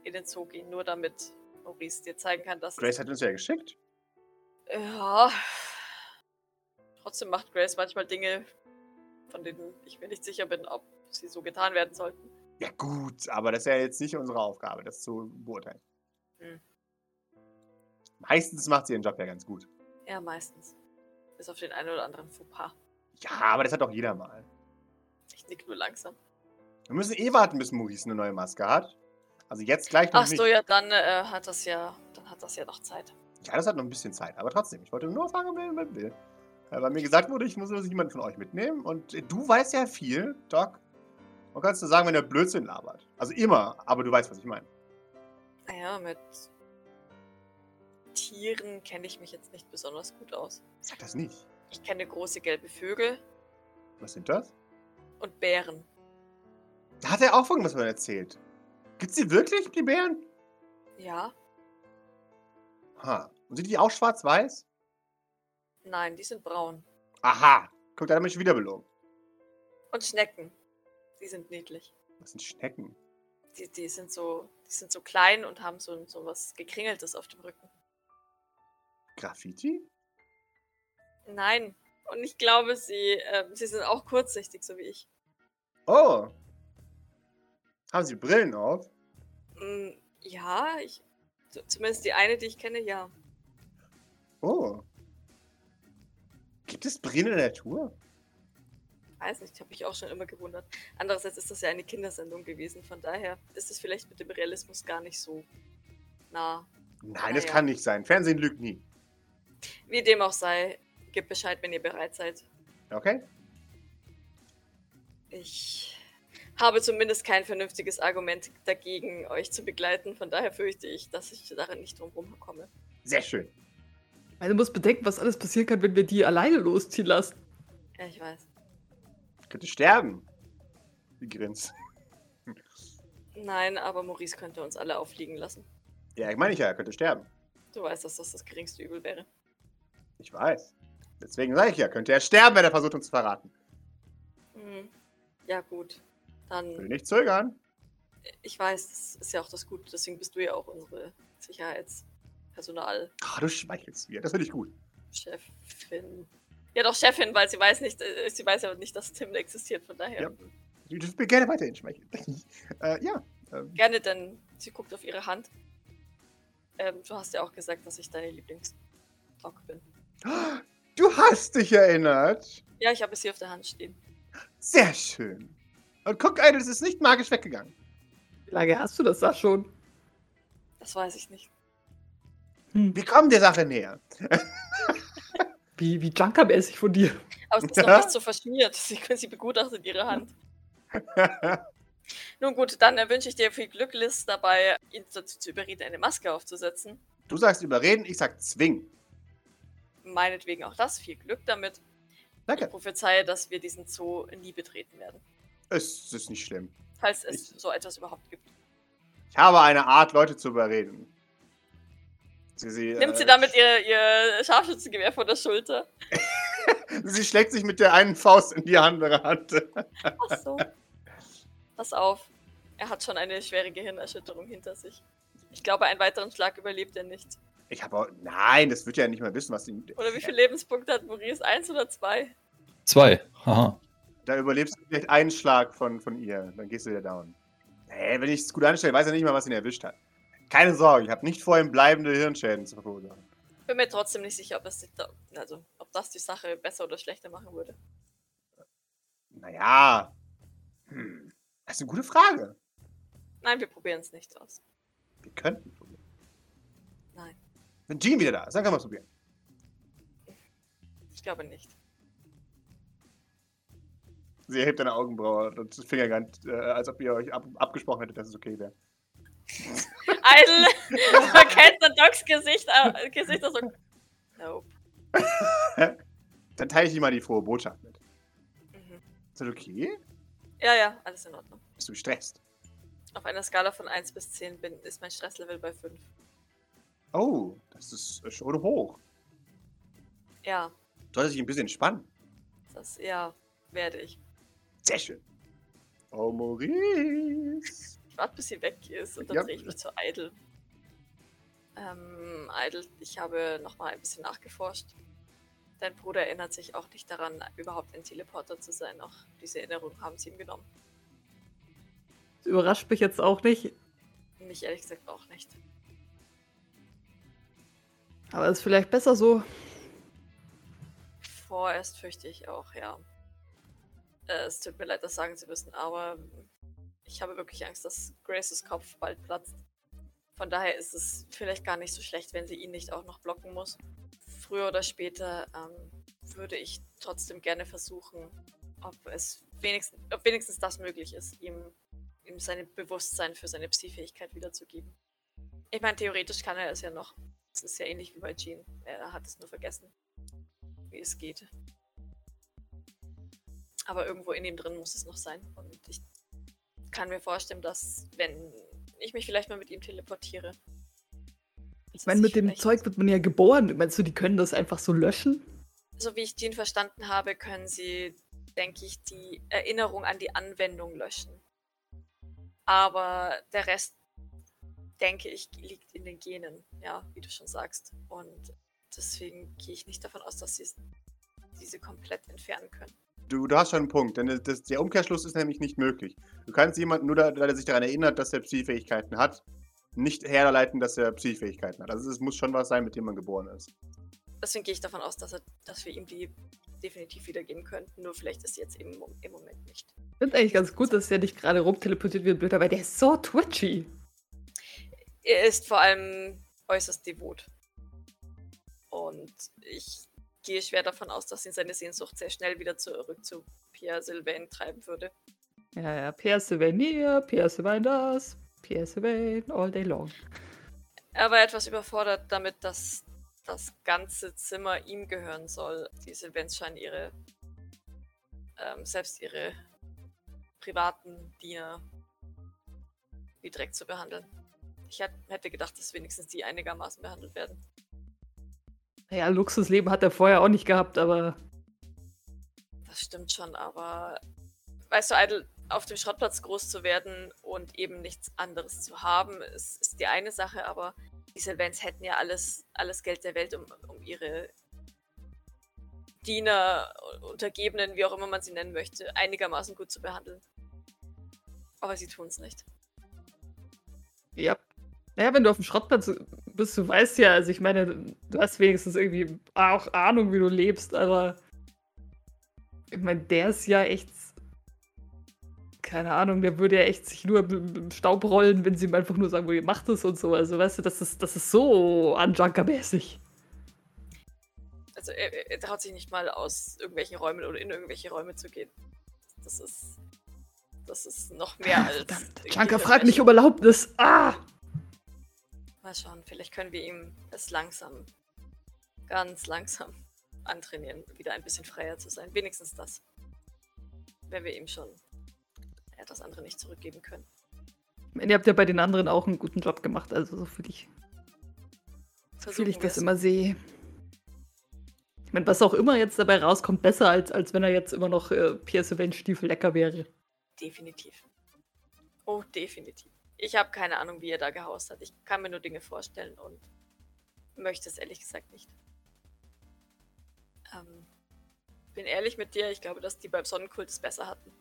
in den Zoo gehen, nur damit Maurice dir zeigen kann, dass Grace hat uns ja geschickt. ja. Trotzdem macht Grace manchmal Dinge, von denen ich mir nicht sicher bin, ob sie so getan werden sollten. Ja, gut, aber das ist ja jetzt nicht unsere Aufgabe, das zu beurteilen. Hm. Meistens macht sie ihren Job ja ganz gut. Ja, meistens. Bis auf den einen oder anderen Fauxpas. Ja, aber das hat doch jeder mal. Ich nick nur langsam. Wir müssen eh warten, bis Maurice eine neue Maske hat. Also jetzt gleich noch Ach so, nicht. ja, dann äh, hat das ja, dann hat das ja noch Zeit. Ja, das hat noch ein bisschen Zeit, aber trotzdem. Ich wollte nur fragen, ob er mit will. Äh, Weil mir gesagt wurde, ich muss nur jemanden von euch mitnehmen. Und äh, du weißt ja viel, Doc. Und kannst du sagen, wenn er Blödsinn labert. Also immer, aber du weißt, was ich meine. Naja, mit Tieren kenne ich mich jetzt nicht besonders gut aus. Sag das nicht. Ich kenne große gelbe Vögel Was sind das? und Bären. Da hat er auch irgendwas von erzählt. Gibt's die wirklich, die Bären? Ja, Ha. Und sind die auch schwarz-weiß? nein, die sind braun. Aha. Guck, da hat er mich wieder belogen. Und Schnecken. Die sind niedlich. Was sind Schnecken? Die, die, sind so, die sind so klein und haben so, so was Gekringeltes auf dem Rücken. Graffiti? Nein. Und ich glaube, sie, ähm, sie sind auch kurzsichtig, so wie ich. Oh. Haben sie Brillen auf? Mm, ja, ich. Zumindest die eine, die ich kenne, ja. Oh. Gibt es Brillen in der Natur? Weiß nicht, habe ich auch schon immer gewundert. Andererseits ist das ja eine Kindersendung gewesen, von daher ist es vielleicht mit dem Realismus gar nicht so nah. Nein, das Naja. kann nicht sein. Fernsehen lügt nie. Wie dem auch sei, gebt Bescheid, wenn ihr bereit seid. Okay? Ich habe zumindest kein vernünftiges Argument dagegen, euch zu begleiten. Von daher fürchte ich, dass ich darin nicht drum komme. Sehr schön. Also, du musst bedenken, was alles passieren kann, wenn wir die alleine losziehen lassen. Ja, ich weiß. Könnte sterben. Die grinst. Nein, aber Maurice könnte uns alle auffliegen lassen. Ja, ich meine ich ja, er könnte sterben. Du weißt, dass das das geringste Übel wäre. Ich weiß. Deswegen sage ich ja, könnte er sterben, wenn er versucht, uns zu verraten. Hm. Ja, gut. Ich will Dann, nicht zögern. ich weiß, das ist ja auch das Gute. Deswegen bist du ja auch unsere Sicherheitspersonalchefin. Ah, du schmeichelst mir. Das finde ich gut. Ja, doch Chefin, weil sie weiß nicht, äh, sie weiß ja nicht, dass Tim existiert. Von daher. Ja. Du dürfen mir gerne weiterhin schmeicheln. äh, ja. Ähm, Gerne, denn sie guckt auf ihre Hand. Ähm, du hast ja auch gesagt, dass ich deine Lieblingsdog bin. Du hast dich erinnert. Ja, ich habe es hier auf der Hand stehen. Sehr schön. Und guck, Idol, es ist nicht magisch weggegangen. Wie lange hast du das da schon? Das weiß ich nicht. Hm. Wir kommen der Sache näher. Wie, wie Junker-mäßig von dir. Aber es ist noch nicht so verschmiert. Sie, sie begutachtet ihre Hand. Nun gut, dann äh, wünsche ich dir viel Glück, Liz, dabei, ihn dazu zu überreden, eine Maske aufzusetzen. du sagst überreden, ich sag zwingen. Meinetwegen auch das. Viel Glück damit. Ich Danke. prophezeie, dass wir diesen Zoo nie betreten werden. Es ist nicht schlimm. Falls es Ich- so etwas überhaupt gibt. Ich habe eine Art, Leute zu überreden. Sie, sie, Nimmt sie äh, damit ihr, ihr Scharfschützengewehr von der Schulter? Sie schlägt sich mit der einen Faust in die andere Hand. Ach so. Pass auf. Er hat schon eine schwere Gehirnerschütterung hinter sich. Ich glaube, einen weiteren Schlag überlebt er nicht. Ich habe auch. Nein, das wird ja nicht mal wissen, was sie. Oder wie viele Lebenspunkte hat Maurice? Eins oder zwei? Zwei. Haha. Da überlebst du vielleicht einen Schlag von, von ihr. Dann gehst du wieder down. Hey, wenn ich es gut anstelle, weiß er nicht mal, was ihn erwischt hat. Keine Sorge, ich habe nicht vor, ihm bleibende Hirnschäden zu verursachen. Bin mir trotzdem nicht sicher, ob, es die, also, ob das die Sache besser oder schlechter machen würde. Naja. Hm. Das ist eine gute Frage. Nein, wir probieren es nicht aus. Wir könnten probieren. Nein. Wenn Jean wieder da ist, dann können wir es probieren. Ich glaube nicht. Sie erhebt eine Augenbraue und das Fingergant, äh, als ob ihr euch ab abgesprochen hättet, dass es okay wäre. Idle verkennt der Docs Gesicht, äh, Gesicht so. Nope. Dann teile ich ihm mal die frohe Botschaft mit. Mhm. Ist das okay? Ja, ja, alles in Ordnung. Bist du gestresst? Auf einer Skala von 1 bis 10 bin, ist mein Stresslevel bei 5. Oh, das ist schon hoch. Ja, Sollte sich ein bisschen entspannen. das, ja, werde ich. Sehr schön. Oh, Maurice. Ich warte, bis sie weg ist und dann Ja. drehe ich mich zu Idle. Ähm, Idle, ich habe nochmal ein bisschen nachgeforscht. Dein Bruder erinnert sich auch nicht daran, überhaupt ein Teleporter zu sein. Auch diese Erinnerung haben sie ihm genommen. Das überrascht mich jetzt auch nicht. Mich ehrlich gesagt auch nicht. Aber ist vielleicht besser so. Vorerst fürchte ich auch, ja. Äh, es tut mir leid, das sagen zu müssen, aber ich habe wirklich Angst, dass Graces Kopf bald platzt. Von daher ist es vielleicht gar nicht so schlecht, wenn sie ihn nicht auch noch blocken muss. Früher oder später ähm, würde ich trotzdem gerne versuchen, ob es wenigstens, ob wenigstens das möglich ist, ihm, ihm sein Bewusstsein für seine Psi-Fähigkeit wiederzugeben. Ich meine, theoretisch kann er es ja noch. Es ist ja ähnlich wie bei Jean. Er hat es nur vergessen, wie es geht. Aber irgendwo in ihm drin muss es noch sein. Und ich kann mir vorstellen, dass, wenn ich mich vielleicht mal mit ihm teleportiere. Ich meine, mit dem Zeug wird man ja geboren. Meinst du, die können das einfach so löschen? So wie ich Jean verstanden habe, können sie, denke ich, die Erinnerung an die Anwendung löschen. Aber der Rest, denke ich, liegt in den Genen, ja, wie du schon sagst. Und deswegen gehe ich nicht davon aus, dass sie es- diese komplett entfernen können. Du, du hast schon einen Punkt, denn das, der Umkehrschluss ist nämlich nicht möglich. Du kannst jemanden, nur da, weil er sich daran erinnert, dass er Psi-Fähigkeiten hat, nicht herleiten, dass er Psi-Fähigkeiten hat. Also es muss schon was sein, mit dem man geboren ist. Deswegen gehe ich davon aus, dass, er, dass wir ihm die definitiv wiedergeben könnten. Nur vielleicht ist sie jetzt im, Mo- im Moment nicht. Ich finde eigentlich ganz gut, dass der nicht gerade rumteleportiert wie ein Blöder, weil der ist so twitchy. Er ist vor allem äußerst devot. Und ich gehe schwer davon aus, dass ihn seine Sehnsucht sehr schnell wieder zurück zu Pierre Sylvain treiben würde. Ja, ja, Pierre Sylvain hier, Pierre Sylvain das, Pierre Sylvain all day long. Er war etwas überfordert damit, dass das ganze Zimmer ihm gehören soll. Die Sylvains scheinen ihre, ähm, selbst ihre privaten Diener wie Dreck zu behandeln. Ich hätt- hätte gedacht, dass wenigstens die einigermaßen behandelt werden. Naja, Luxusleben hat er vorher auch nicht gehabt, aber Das stimmt schon, aber weißt du, Idle, auf dem Schrottplatz groß zu werden und eben nichts anderes zu haben, ist, ist die eine Sache, aber die Sylvains hätten ja alles, alles Geld der Welt, um, um ihre Diener, Untergebenen, wie auch immer man sie nennen möchte, einigermaßen gut zu behandeln. Aber sie tun es nicht. ja. Naja, wenn du auf dem Schrottplatz bist, du weißt ja, also ich meine, du hast wenigstens irgendwie auch Ahnung, wie du lebst, aber ich meine, der ist ja echt, keine Ahnung, der würde ja echt sich nur im Staub rollen, wenn sie ihm einfach nur sagen, wo ihr macht es und so. Also weißt du, das ist, das ist so anjunkermäßig. Also er, er- traut sich nicht mal aus irgendwelchen Räumen oder in irgendwelche Räume zu gehen. Das ist. Das ist noch mehr als. Junker fragt mich um Erlaubnis. Ah! Mal schauen, vielleicht können wir ihm es langsam, ganz langsam antrainieren, wieder ein bisschen freier zu sein. Wenigstens das. Wenn wir ihm schon das andere nicht zurückgeben können. Ihr habt ja bei den anderen auch einen guten Job gemacht, also so fühle ich, fühl ich das immer sehe. Ich meine, was auch immer jetzt dabei rauskommt, besser als, als wenn er jetzt immer noch äh, Sylvain Stiefel lecker wäre. Definitiv. Oh, definitiv. Ich habe keine Ahnung, wie er da gehaust hat. Ich kann mir nur Dinge vorstellen und möchte es ehrlich gesagt nicht. Ähm, bin ehrlich mit dir, ich glaube, dass die beim Sonnenkult es besser hatten.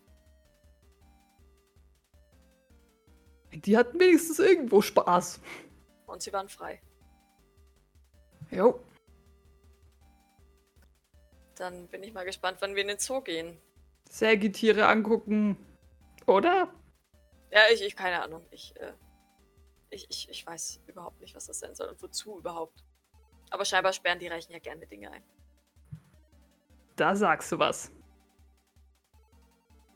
Die hatten wenigstens irgendwo Spaß. Und sie waren frei. Jo. Dann bin ich mal gespannt, wann wir in den Zoo gehen. Sägetiere angucken. Oder? Ja, ich, ich keine Ahnung. Ich, äh, ich, ich, ich weiß überhaupt nicht, was das sein soll und wozu überhaupt. Aber scheinbar sperren die Reichen ja gerne Dinge ein. Da sagst du was.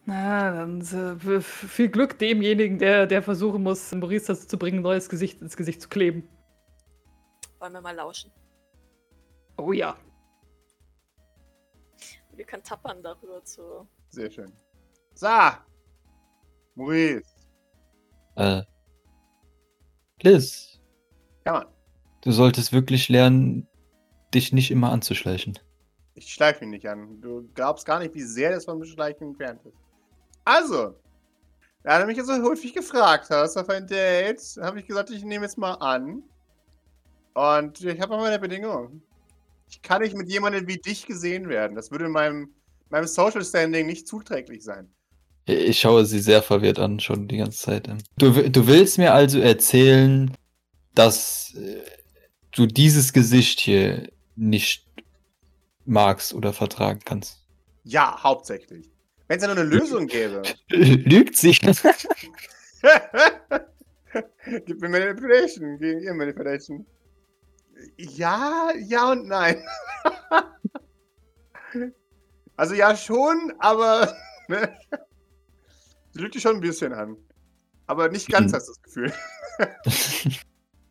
Na, dann äh, viel Glück demjenigen, der, der versuchen muss, Maurice dazu zu bringen, ein neues Gesicht ins Gesicht zu kleben. Wollen wir mal lauschen? Oh ja. Wir können tappern darüber zu. Sehr schön. So. Maurice. Äh. Liz, Kann man. du solltest wirklich lernen, dich nicht immer anzuschleichen. Ich schleife mich nicht an. Du glaubst gar nicht, wie sehr das von Schleichen entfernt ist. Also, da du mich jetzt so häufig gefragt hast auf ein Date, habe ich gesagt, ich nehme es mal an. Und ich habe noch meine Bedingung. Ich kann nicht mit jemandem wie dich gesehen werden. Das würde meinem, meinem Social Standing nicht zuträglich sein. Ich schaue sie sehr verwirrt an, schon die ganze Zeit. Du, du willst mir also erzählen, dass äh, du dieses Gesicht hier nicht magst oder vertragen kannst. Ja, hauptsächlich. Wenn es ja nur eine Lösung gäbe. Lügt sie? Gib mir Manipulation gegen ihr Manipulation. Ja, ja und nein. also ja schon, aber ne? Sie lügt dich schon ein bisschen an. Aber nicht ganz, Mhm. hast du das Gefühl.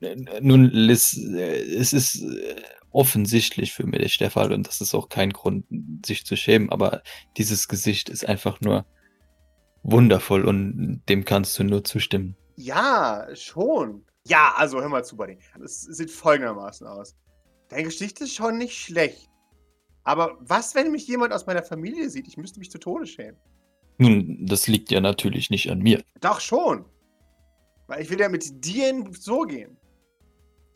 Nun, Liz, äh, es ist äh, offensichtlich für mich der Fall und das ist auch kein Grund, sich zu schämen, aber dieses Gesicht ist einfach nur wundervoll und dem kannst du nur zustimmen. Ja, schon. Ja, also hör mal zu, Buddy. Es sieht folgendermaßen aus. Deine Geschichte ist schon nicht schlecht. Aber was, wenn mich jemand aus meiner Familie sieht? Ich müsste mich zu Tode schämen. Nun, das liegt ja natürlich nicht an mir. Doch schon. Weil ich will ja mit dir in so gehen.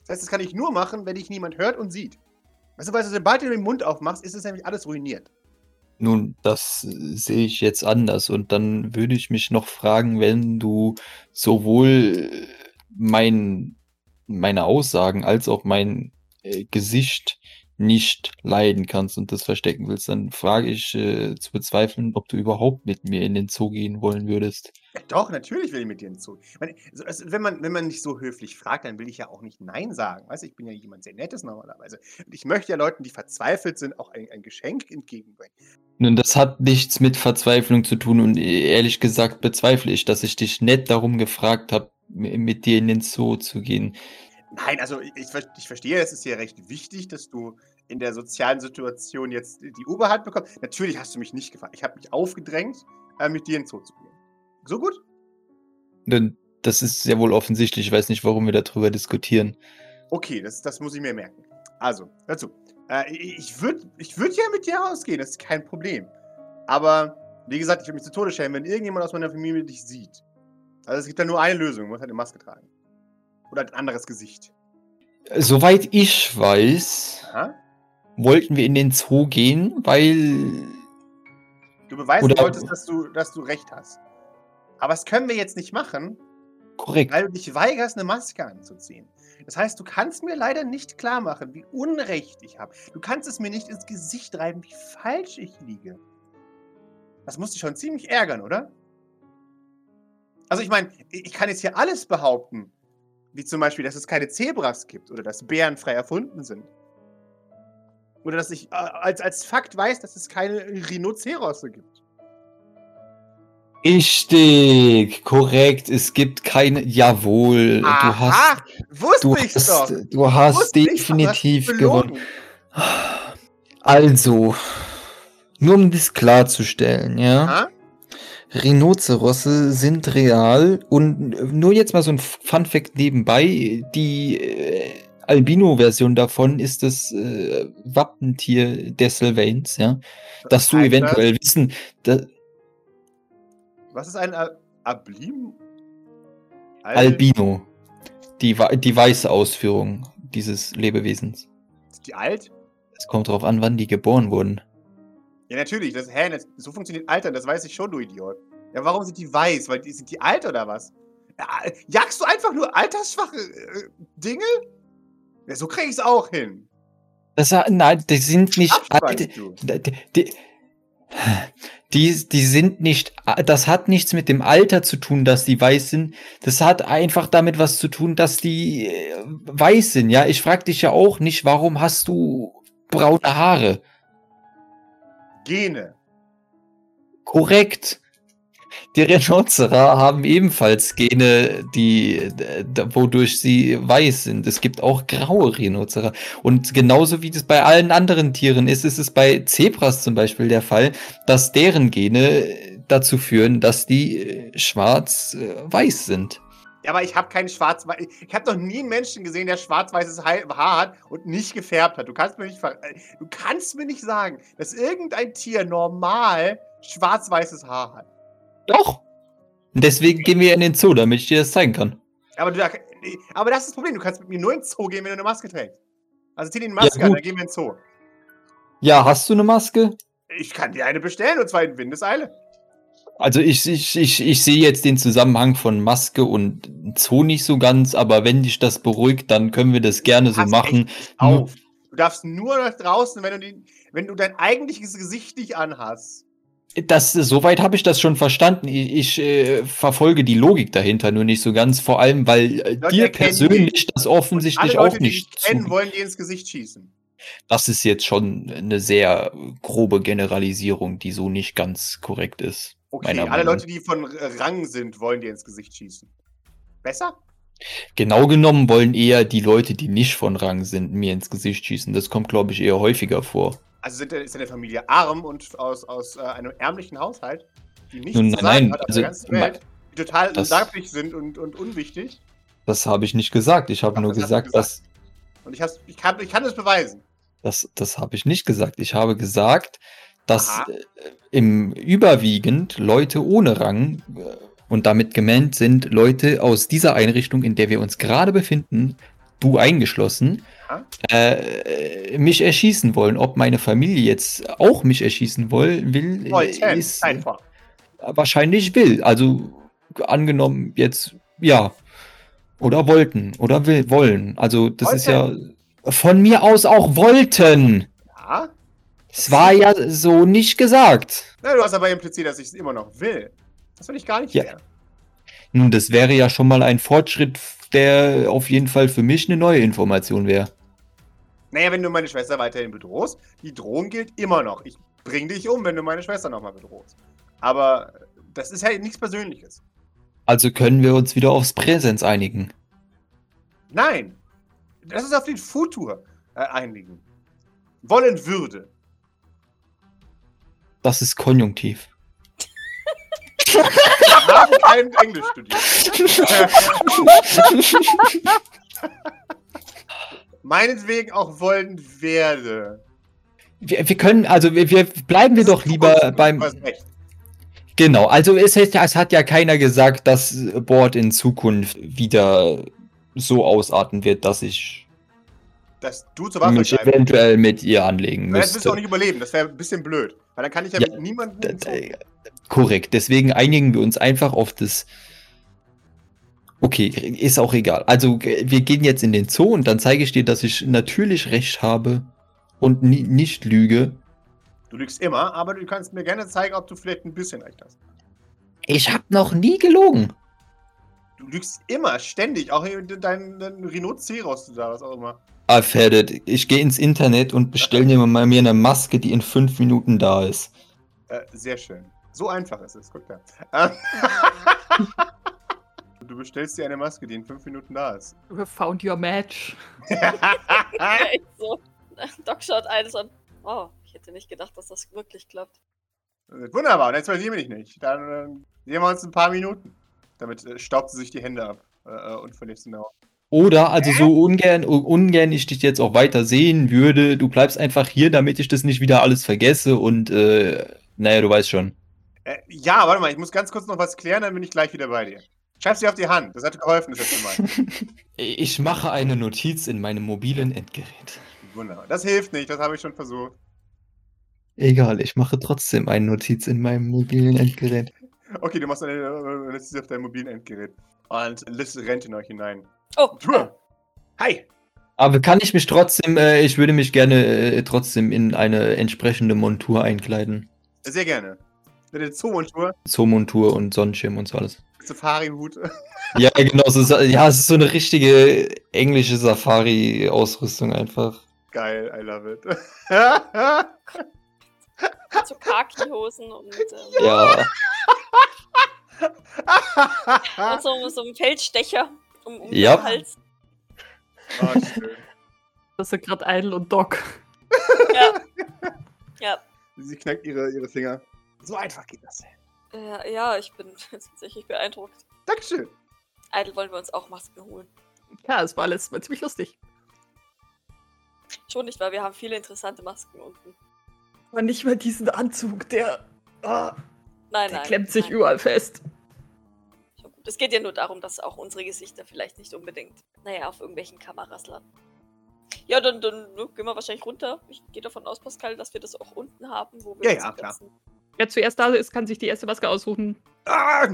Das heißt, das kann ich nur machen, wenn dich niemand hört und sieht. Weißt du, weil sobald du den Mund aufmachst, ist es nämlich alles ruiniert. Nun, das sehe ich jetzt anders und dann würde ich mich noch fragen, wenn du sowohl äh, mein, meine Aussagen als auch mein äh, Gesicht nicht leiden kannst und das verstecken willst, dann frage ich äh, zu bezweifeln, ob du überhaupt mit mir in den Zoo gehen wollen würdest. Doch, natürlich will ich mit dir in den Zoo. Meine, so, also, wenn, man, wenn man nicht so höflich fragt, dann will ich ja auch nicht Nein sagen. Weißt ich bin ja jemand sehr Nettes normalerweise. Und ich möchte ja Leuten, die verzweifelt sind, auch ein, ein Geschenk entgegenbringen. Nun, das hat nichts mit Verzweiflung zu tun und äh, ehrlich gesagt bezweifle ich, dass ich dich nett darum gefragt habe, mit dir in den Zoo zu gehen. Nein, also ich, ich, ver- ich verstehe, es ist ja recht wichtig, dass du in der sozialen Situation jetzt die Oberhand bekommst. Natürlich hast du mich nicht gefragt. Ich habe mich aufgedrängt, äh, mit dir in den Zoo zu gehen. So gut? Das ist sehr wohl offensichtlich. Ich weiß nicht, warum wir darüber diskutieren. Okay, das, das muss ich mir merken. Also, hör zu. Äh, ich würde ich würd ja mit dir rausgehen, das ist kein Problem. Aber, wie gesagt, ich würde mich zu Tode schämen, wenn irgendjemand aus meiner Familie dich sieht. Also es gibt da nur eine Lösung, du musst halt eine Maske tragen. Oder ein anderes Gesicht. Soweit ich weiß, Aha. wollten wir in den Zoo gehen, weil. Du beweisen Oder- wolltest, dass du, dass du recht hast. Aber das können wir jetzt nicht machen, Korrekt. weil du dich weigerst, eine Maske anzuziehen. Das heißt, du kannst mir leider nicht klar machen, wie unrecht ich habe. Du kannst es mir nicht ins Gesicht reiben, wie falsch ich liege. Das muss dich schon ziemlich ärgern, oder? Also ich meine, ich kann jetzt hier alles behaupten. Wie zum Beispiel, dass es keine Zebras gibt oder dass Bären frei erfunden sind. Oder dass ich äh, als, als Fakt weiß, dass es keine Rhinozerosse gibt. Richtig, korrekt. Es gibt keine. Jawohl, du hast. Wusste Du hast, doch! du hast Wusste doch, definitiv hast gewonnen. Also, nur um das klarzustellen, ja. Aha. Rhinozerosse sind real und nur jetzt mal so ein Fun Fact nebenbei, die äh, Albino-Version davon ist das äh, Wappentier der Sylvains, ja. Dass du eventuell wissen, da, Was ist ein Al Ablim? Al Albino, die, die weiße Ausführung dieses Lebewesens. Ist die alt? Es kommt darauf an, wann die geboren wurden. Ja, natürlich. Das, hä, das, so funktioniert Altern, das weiß ich schon, du Idiot. Ja, warum sind die weiß? Weil die, sind die alt oder was? Ja, jagst du einfach nur altersschwache äh, Dinge? Ja, so krieg ich's auch hin. Das, nein, die sind nicht alt. Abspannst du. Die, die, Die, die sind nicht, das hat nichts mit dem Alter zu tun, dass die weiß sind. Das hat einfach damit was zu tun, dass die äh, weiß sind. Ja, ich frag dich ja auch nicht, warum hast du braune Haare? Gene. Korrekt. Die Rhinocerer haben ebenfalls Gene, die, äh, wodurch sie weiß sind. Es gibt auch graue Rhinocerer. Und genauso wie das bei allen anderen Tieren ist, ist es bei Zebras zum Beispiel der Fall, dass deren Gene dazu führen, dass die äh, schwarz-weiß sind. Ja, aber ich habe kein schwarz Ich habe noch nie einen Menschen gesehen, der schwarz-weißes Haar hat und nicht gefärbt hat. Du kannst mir nicht, äh, du kannst mir nicht sagen, dass irgendein Tier normal schwarz-weißes Haar hat. Doch. Deswegen gehen wir in den Zoo, damit ich dir das zeigen kann. Aber, du, aber das ist das Problem. Du kannst mit mir nur in den Zoo gehen, wenn du eine Maske trägst. Also zieh dir eine Maske ja, an, dann gehen wir in den Zoo. Ja, hast du eine Maske? Ich kann dir eine bestellen und zwar in Windeseile. Also ich, ich, ich, ich sehe jetzt den Zusammenhang von Maske und Zoo nicht so ganz, aber wenn dich das beruhigt, dann können wir das gerne so machen. Auf. Du darfst nur nach draußen, wenn du, die, wenn du dein eigentliches Gesicht nicht anhast. Das, soweit habe ich das schon verstanden. Ich, ich äh, verfolge die Logik dahinter nur nicht so ganz, vor allem, weil äh, dir persönlich das offensichtlich Leute, auch nicht. Die kennen, wollen die ins Gesicht schießen. Das ist jetzt schon eine sehr grobe Generalisierung, die so nicht ganz korrekt ist. Okay, alle Leute, die von Rang sind, wollen dir ins Gesicht schießen. Besser? Genau genommen wollen eher die Leute, die nicht von Rang sind, mir ins Gesicht schießen. Das kommt, glaube ich, eher häufiger vor. Also sind, ist deine Familie arm und aus, aus äh, einem ärmlichen Haushalt, die nichts Nun, nein, nein, hat auf also, der ganzen Welt, die total undanklich sind und, und unwichtig. Das habe ich nicht gesagt. Ich habe nur gesagt, gesagt, dass. Und ich, ich, kann, ich kann es beweisen. Das, das habe ich nicht gesagt. Ich habe gesagt, dass Aha. Äh, im überwiegend Leute ohne Rang äh, und damit gemeint sind Leute aus dieser Einrichtung, in der wir uns gerade befinden, du eingeschlossen, äh, mich erschießen wollen. Ob meine Familie jetzt auch mich erschießen will, will Wollten, ist einfach. wahrscheinlich will. Also angenommen jetzt ja oder wollten oder will wollen. Also das wollten. ist ja von mir aus auch wollten. Ja. Es war ja so nicht gesagt. Na, du hast aber impliziert, dass ich es immer noch will. Das will ich gar nicht ja. mehr. Nun, das wäre ja schon mal ein Fortschritt, der auf jeden Fall für mich eine neue Information wäre. Naja, wenn du meine Schwester weiterhin bedrohst, die Drohung gilt immer noch. Ich bring dich um, wenn du meine Schwester nochmal bedrohst. Aber das ist ja nichts Persönliches. Also können wir uns wieder aufs Präsens einigen? Nein. Das ist auf den Futur äh, einigen. Wollen würde. Das ist Konjunktiv. ich habe kein Englisch studiert. Meinetwegen auch wollen werde. Wir, wir können, also wir, wir bleiben wir doch lieber beim. Genau, also es, es, hat ja keiner gesagt, dass Board in Zukunft wieder so ausarten wird, dass ich dass du zur Waffe mich eventuell mit ihr anlegen müsste. Das wirst du auch nicht überleben, das wäre ein bisschen blöd. Weil dann kann ich ja, ja mit niemandem. Korrekt, deswegen einigen wir uns einfach auf das Okay, ist auch egal. Also wir gehen jetzt in den Zoo und dann zeige ich dir, dass ich natürlich recht habe und nie, nicht lüge. Du lügst immer, aber du kannst mir gerne zeigen, ob du vielleicht ein bisschen recht hast. Ich habe noch nie gelogen. Du lügst immer, ständig, auch dein, dein Rhinoceros oder was auch immer. Ah, Ferdet, ich gehe ins Internet und bestelle mir mal mir eine Maske, die in fünf Minuten da ist. Äh, sehr schön. So einfach ist es, guck da. Du bestellst dir eine Maske, die in fünf Minuten da ist. We found your match. Echt so. Doc schaut eines an. Oh, ich hätte nicht gedacht, dass das wirklich klappt. Wunderbar, und jetzt versieren wir dich nicht. Dann äh, sehen wir uns ein paar Minuten. Damit äh, staubt sie sich die Hände ab äh, äh und verliert den Dauer. Oder, also so ungern, ungern ich dich jetzt auch weiter sehen würde, du bleibst einfach hier, damit ich das nicht wieder alles vergesse und, äh, naja, du weißt schon. Äh, ja, warte mal, ich muss ganz kurz noch was klären, dann bin ich gleich wieder bei dir. Schreib sie auf die Hand. Das hat geholfen das letzte Mal. Ich mache eine Notiz in meinem mobilen Endgerät. Wunderbar. Das hilft nicht, das habe ich schon versucht. Egal, ich mache trotzdem eine Notiz in meinem mobilen Endgerät. Okay, du machst eine Notiz auf deinem mobilen Endgerät. Und Liz rennt in euch hinein. Oh. Hi. Aber kann ich mich trotzdem, äh, ich würde mich gerne äh, trotzdem in eine entsprechende Montur einkleiden. Sehr gerne. Mit der Zoomontur, Zoomontur und Sonnenschirm und so alles. Safari-Hut. Ja, genau. So, ja, es ist so eine richtige englische Safari-Ausrüstung einfach. Geil, I love it. So Khaki-Hosen und, ähm, Ja. und so, so einen Feldstecher um, um Ja. den Hals. oh, schön. Das sind gerade Idle und Doc. Ja. ja. Sie knackt ihre, ihre Finger. So einfach geht das. Äh, ja, ich bin tatsächlich beeindruckt. Dankeschön. Idle wollen wir uns auch Masken holen. Ja, es war letztes Mal ziemlich lustig. Schon nicht, weil wir haben viele interessante Masken unten. Aber nicht mehr diesen Anzug, der, ah, Nein, der nein. klemmt sich nein. überall fest. Es geht ja nur darum, dass auch unsere Gesichter vielleicht nicht unbedingt, naja, auf irgendwelchen Kameras landen. Ja, dann, dann ne, gehen wir wahrscheinlich runter. Ich gehe davon aus, Pascal, dass wir das auch unten haben, wo wir Ja, ja, klar. Wer zuerst da ist, kann sich die erste Maske aussuchen. Ah!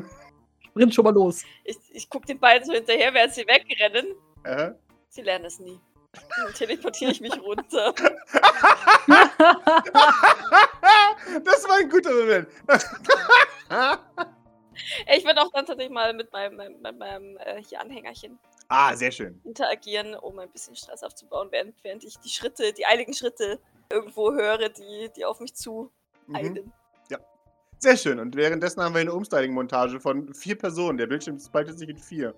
Sprint schon mal los. Ich, ich gucke den beiden so hinterher, während sie wegrennen. Äh. Sie lernen es nie. Dann teleportiere ich mich runter. das war ein guter Moment. Ich würde auch dann tatsächlich mal mit meinem, meinem, meinem, meinem äh, hier Anhängerchen ah, sehr schön. interagieren, um ein bisschen Stress aufzubauen, während, während ich die Schritte, die eiligen Schritte irgendwo höre, die, die auf mich zu Mhm. eilen. Sehr schön. Und währenddessen haben wir eine Umstyling-Montage von vier Personen. Der Bildschirm spaltet sich in vier.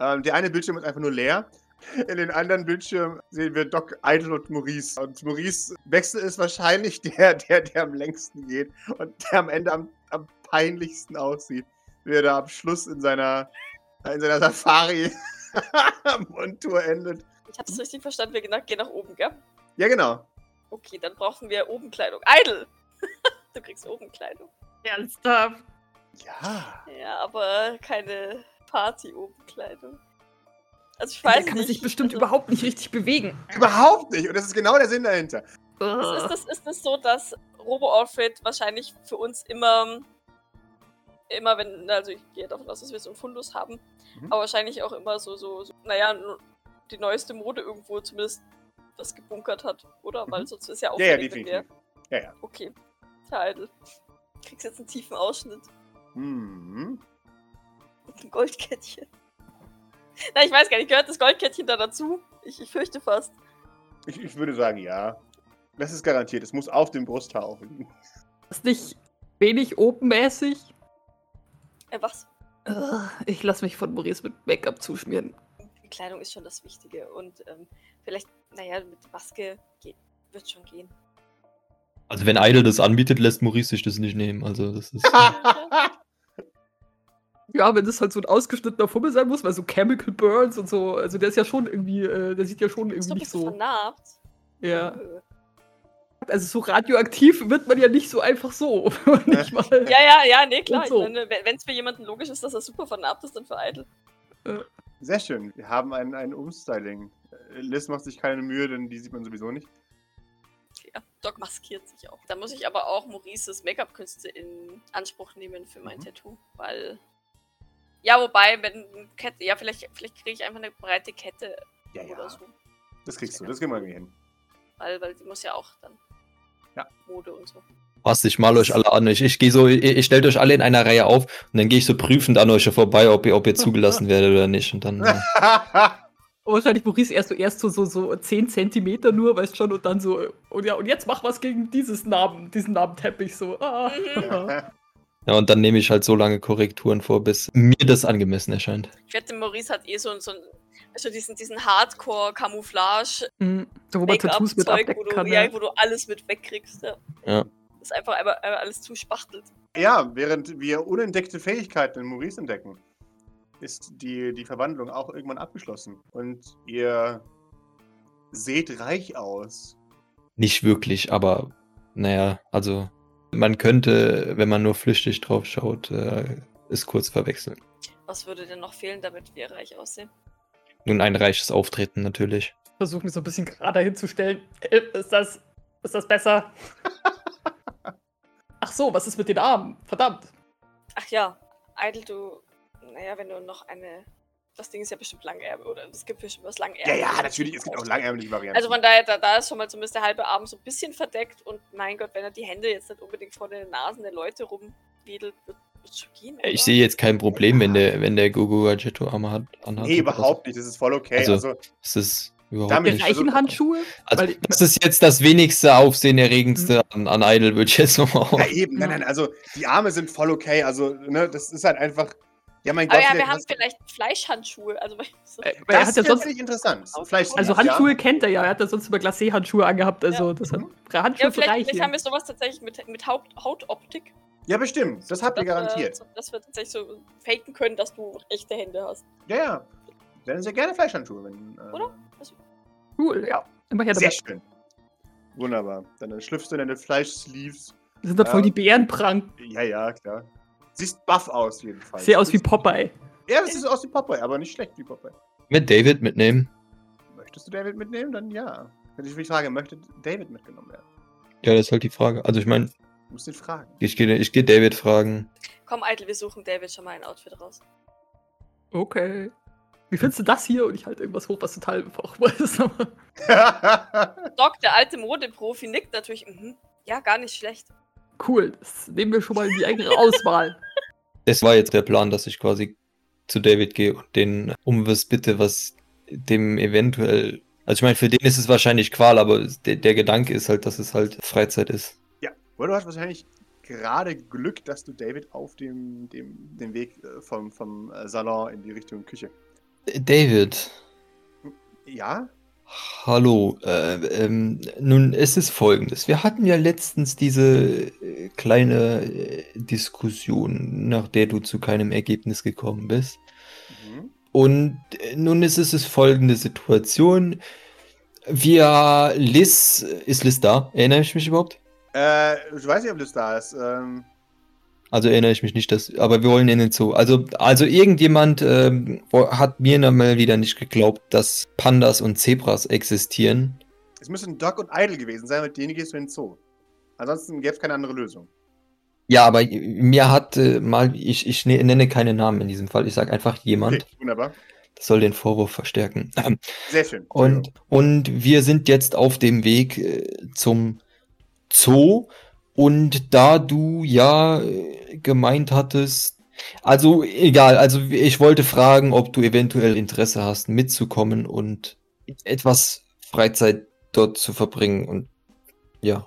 Ähm, der eine Bildschirm ist einfach nur leer. In den anderen Bildschirm sehen wir Doc, Idle und Maurice. Und Maurice Wechsel ist wahrscheinlich der, der, der am längsten geht und der am Ende am, am peinlichsten aussieht. Wie er da am Schluss in seiner, in seiner Safari-Montur endet. Ich habe es richtig verstanden, wir gehen nach, oben, gell? Ja, genau. Okay, dann brauchen wir Obenkleidung. Idle! du kriegst Obenkleidung. Ernsthaft. Ja. Ja, aber keine Party-Obenkleidung. Also ich Da weiß kann man nicht. sich bestimmt also, überhaupt nicht richtig bewegen. Überhaupt nicht. Und das ist genau der Sinn dahinter. Ist, ist, das, ist das so, dass Robo-Outfit wahrscheinlich für uns immer, immer wenn, also ich gehe davon aus, dass wir so einen Fundus haben, Mhm. aber wahrscheinlich auch immer so, so, so naja, die neueste Mode irgendwo zumindest das gebunkert hat, oder? Weil Mhm. sonst ist ja Ja, ja, wir... definitiv. Ja, ja. Okay, Teil. Kriegst jetzt einen tiefen Ausschnitt Mhm. und ein Goldkettchen. Na, ich weiß gar nicht, gehört das Goldkettchen da dazu? Ich, ich fürchte fast. Ich, ich würde sagen, ja. Das ist garantiert. Es muss auf dem Brusthaar auch liegen. Ist nicht wenig openmäßig? Äh, was? Ugh, Ich lasse mich von Maurice mit Make-up zuschmieren. Die Kleidung ist schon das Wichtige und ähm, vielleicht, naja, mit Maske geht, wird schon gehen. Also wenn Idle das anbietet, lässt Maurice sich das nicht nehmen. Also das ist. Ja, wenn das halt so ein ausgeschnittener Fummel sein muss, weil so Chemical Burns und so, also der ist ja schon irgendwie, äh, der sieht ja schon irgendwie du nicht so. vernarbt? Ja. Äh. Also so radioaktiv wird man ja nicht so einfach so. nicht mal. Ja, ja, ja, nee, klar. So. Wenn es für jemanden logisch ist, dass er super vernarbt ist, dann für Idle. Sehr schön. Wir haben ein, ein Umstyling. Äh, Liz macht sich keine Mühe, denn die sieht man sowieso nicht. Ja, Doc maskiert sich auch. Da muss ich aber auch Maurices Make-up-Künste in Anspruch nehmen für mein Mhm. Tattoo, weil. Ja, wobei, wenn Kette, ja, vielleicht, vielleicht kriege ich einfach eine breite Kette Ja, oder ja. so. Das kriegst du. Das kriegen wir irgendwie hin. Weil, weil die muss ja auch dann. Ja. Mode und so. Passt, ich mal euch alle an. Ich, ich gehe so, ich, ich stellt euch alle in einer Reihe auf und dann gehe ich so prüfend an euch vorbei, ob ihr, ob ihr zugelassen werdet oder nicht. Und dann. Äh, Wahrscheinlich Maurice erst so erst so, so, so 10 Zentimeter nur, weißt schon, und dann so, und ja, und jetzt mach was gegen dieses Narben, diesen Narbenteppich so. Ah. Ja, und dann nehme ich halt so lange Korrekturen vor, bis mir das angemessen erscheint. Ich wette, Maurice hat eh so, so ein. Also diesen, diesen Hardcore-Camouflage Mhm. So, wo man Tattoos mit Make-up-Zeug, wo, abdecken du- kann. ja, Ja. wo du alles mit wegkriegst. Ja. Ja. Das ist einfach einmal, einmal alles zuspachtelt. ja, während wir unentdeckte Fähigkeiten in Maurice entdecken, ist die, die Verwandlung auch irgendwann abgeschlossen. Und ihr seht reich aus. Nicht wirklich, aber naja, also man könnte, wenn man nur flüchtig drauf schaut, äh, es kurz verwechseln. Was würde denn noch fehlen, damit wir reich aussehen? Nun ein reiches Auftreten natürlich. Versuche mich so ein bisschen gerade hinzustellen. Äh, Ist das, ist das besser? Ach so, was ist mit den Armen? Verdammt. Ach ja, Idle, du. Naja, wenn du noch eine. Das Ding ist ja bestimmt Langärmel, oder? Es gibt bestimmt was Ja, Langärmel. ja, natürlich. Es gibt auch langärmelige Varianten. Also von daher, da, da ist schon mal zumindest der halbe Arm so ein bisschen verdeckt und mein Gott, wenn er die Hände jetzt nicht unbedingt vor den Nasen der Leute rum Wedel wird, wird schon gehen. Ich oder? sehe jetzt kein Problem, wenn der, wenn der Gogo Gadgetto Arme hat. Anhat Nee, überhaupt nicht. Das ist voll okay. Also, Also, Das ist überhaupt Damit- nicht. Ich- Reichen Handschuhe? Also, weil- das ist jetzt das wenigste Aufsehenerregendste an, an Idol, würde ich jetzt mal ja, eben. Nein, Ja. nein, also die Arme sind voll okay. Also, ne, das ist halt einfach. Ja, mein Aber Gott, ja, wir haben vielleicht Fleischhandschuhe. Also, so, Äh, er das hat ja ist sonst, jetzt nicht interessant. Also also Handschuhe kennt er ja. Er hat ja sonst immer Glacé-Handschuhe angehabt. Also, das hat Mhm. Handschuhe ja, vielleicht, vielleicht haben wir sowas tatsächlich mit, mit Haut, Hautoptik. Ja, bestimmt. Das habt ihr wir- garantiert. so- Dass wir tatsächlich so faken können, dass du echte Hände hast. Ja, ja. Dann sehr gerne Fleischhandschuhe. Wenn, äh, Oder? Cool, ja. Immer her Sehr schön. Wunderbar. Dann schlüpfst du in deine Fleischsleeves. Das sind dann voll Ja. die Bärenpranken. Ja, ja, klar. Siehst buff aus, jedenfalls. Sehr aus wie Popeye. Ja, das ist aus wie Popeye, aber nicht schlecht wie Popeye. Mit David mitnehmen. Möchtest du David mitnehmen? Dann ja. Wenn ich mich frage, möchte David mitgenommen werden? Ja, das ist halt die Frage. Also ich meine, Du musst ihn fragen. ich gehe ich geh David fragen. Komm, Eitel, wir suchen David schon mal ein Outfit raus. Okay. Wie findest du das hier? Und ich halte irgendwas hoch, was total auch ist. aber- Doc, der alte Modeprofi, nickt natürlich. Mhm. Ja, gar nicht schlecht. Cool. Das nehmen wir schon mal in die engere Auswahl. Das war jetzt der Plan, dass ich quasi zu David gehe und den um was bitte, was dem eventuell. Also ich meine, für den ist es wahrscheinlich Qual, aber der, der Gedanke ist halt, dass es halt Freizeit ist. ja, weil du hast wahrscheinlich gerade Glück, dass du David auf dem, dem, dem Weg äh, vom, vom äh, Salon in die Richtung Küche. David, Ja? Hallo. Äh, ähm, nun, es ist folgendes. Wir hatten ja letztens diese äh, kleine äh, Diskussion, nach der du zu keinem Ergebnis gekommen bist. Mhm. Und äh, nun ist es folgende Situation. Wir, Liz, ist Liz da? Erinnere ich mich überhaupt? Äh, ich weiß nicht, ob das da ist. Ähm, Also erinnere ich mich nicht, dass, aber wir wollen in den Zoo. Also, also irgendjemand ähm, hat mir mal wieder nicht geglaubt, dass Pandas und Zebras existieren. es müssen Doc und Idle gewesen sein, mit denen gehst du in den Zoo. Ansonsten gäbe es keine andere Lösung. Ja, aber mir hat äh, mal, ich, ich ne- nenne keine Namen in diesem Fall, ich sage einfach jemand. Okay, wunderbar. Das soll den Vorwurf verstärken. Sehr schön. Und, und wir sind jetzt auf dem Weg äh, zum Zoo. Und da du ja äh, gemeint hattest, also egal, also ich wollte fragen, ob du eventuell Interesse hast, mitzukommen und etwas Freizeit dort zu verbringen. Und ja,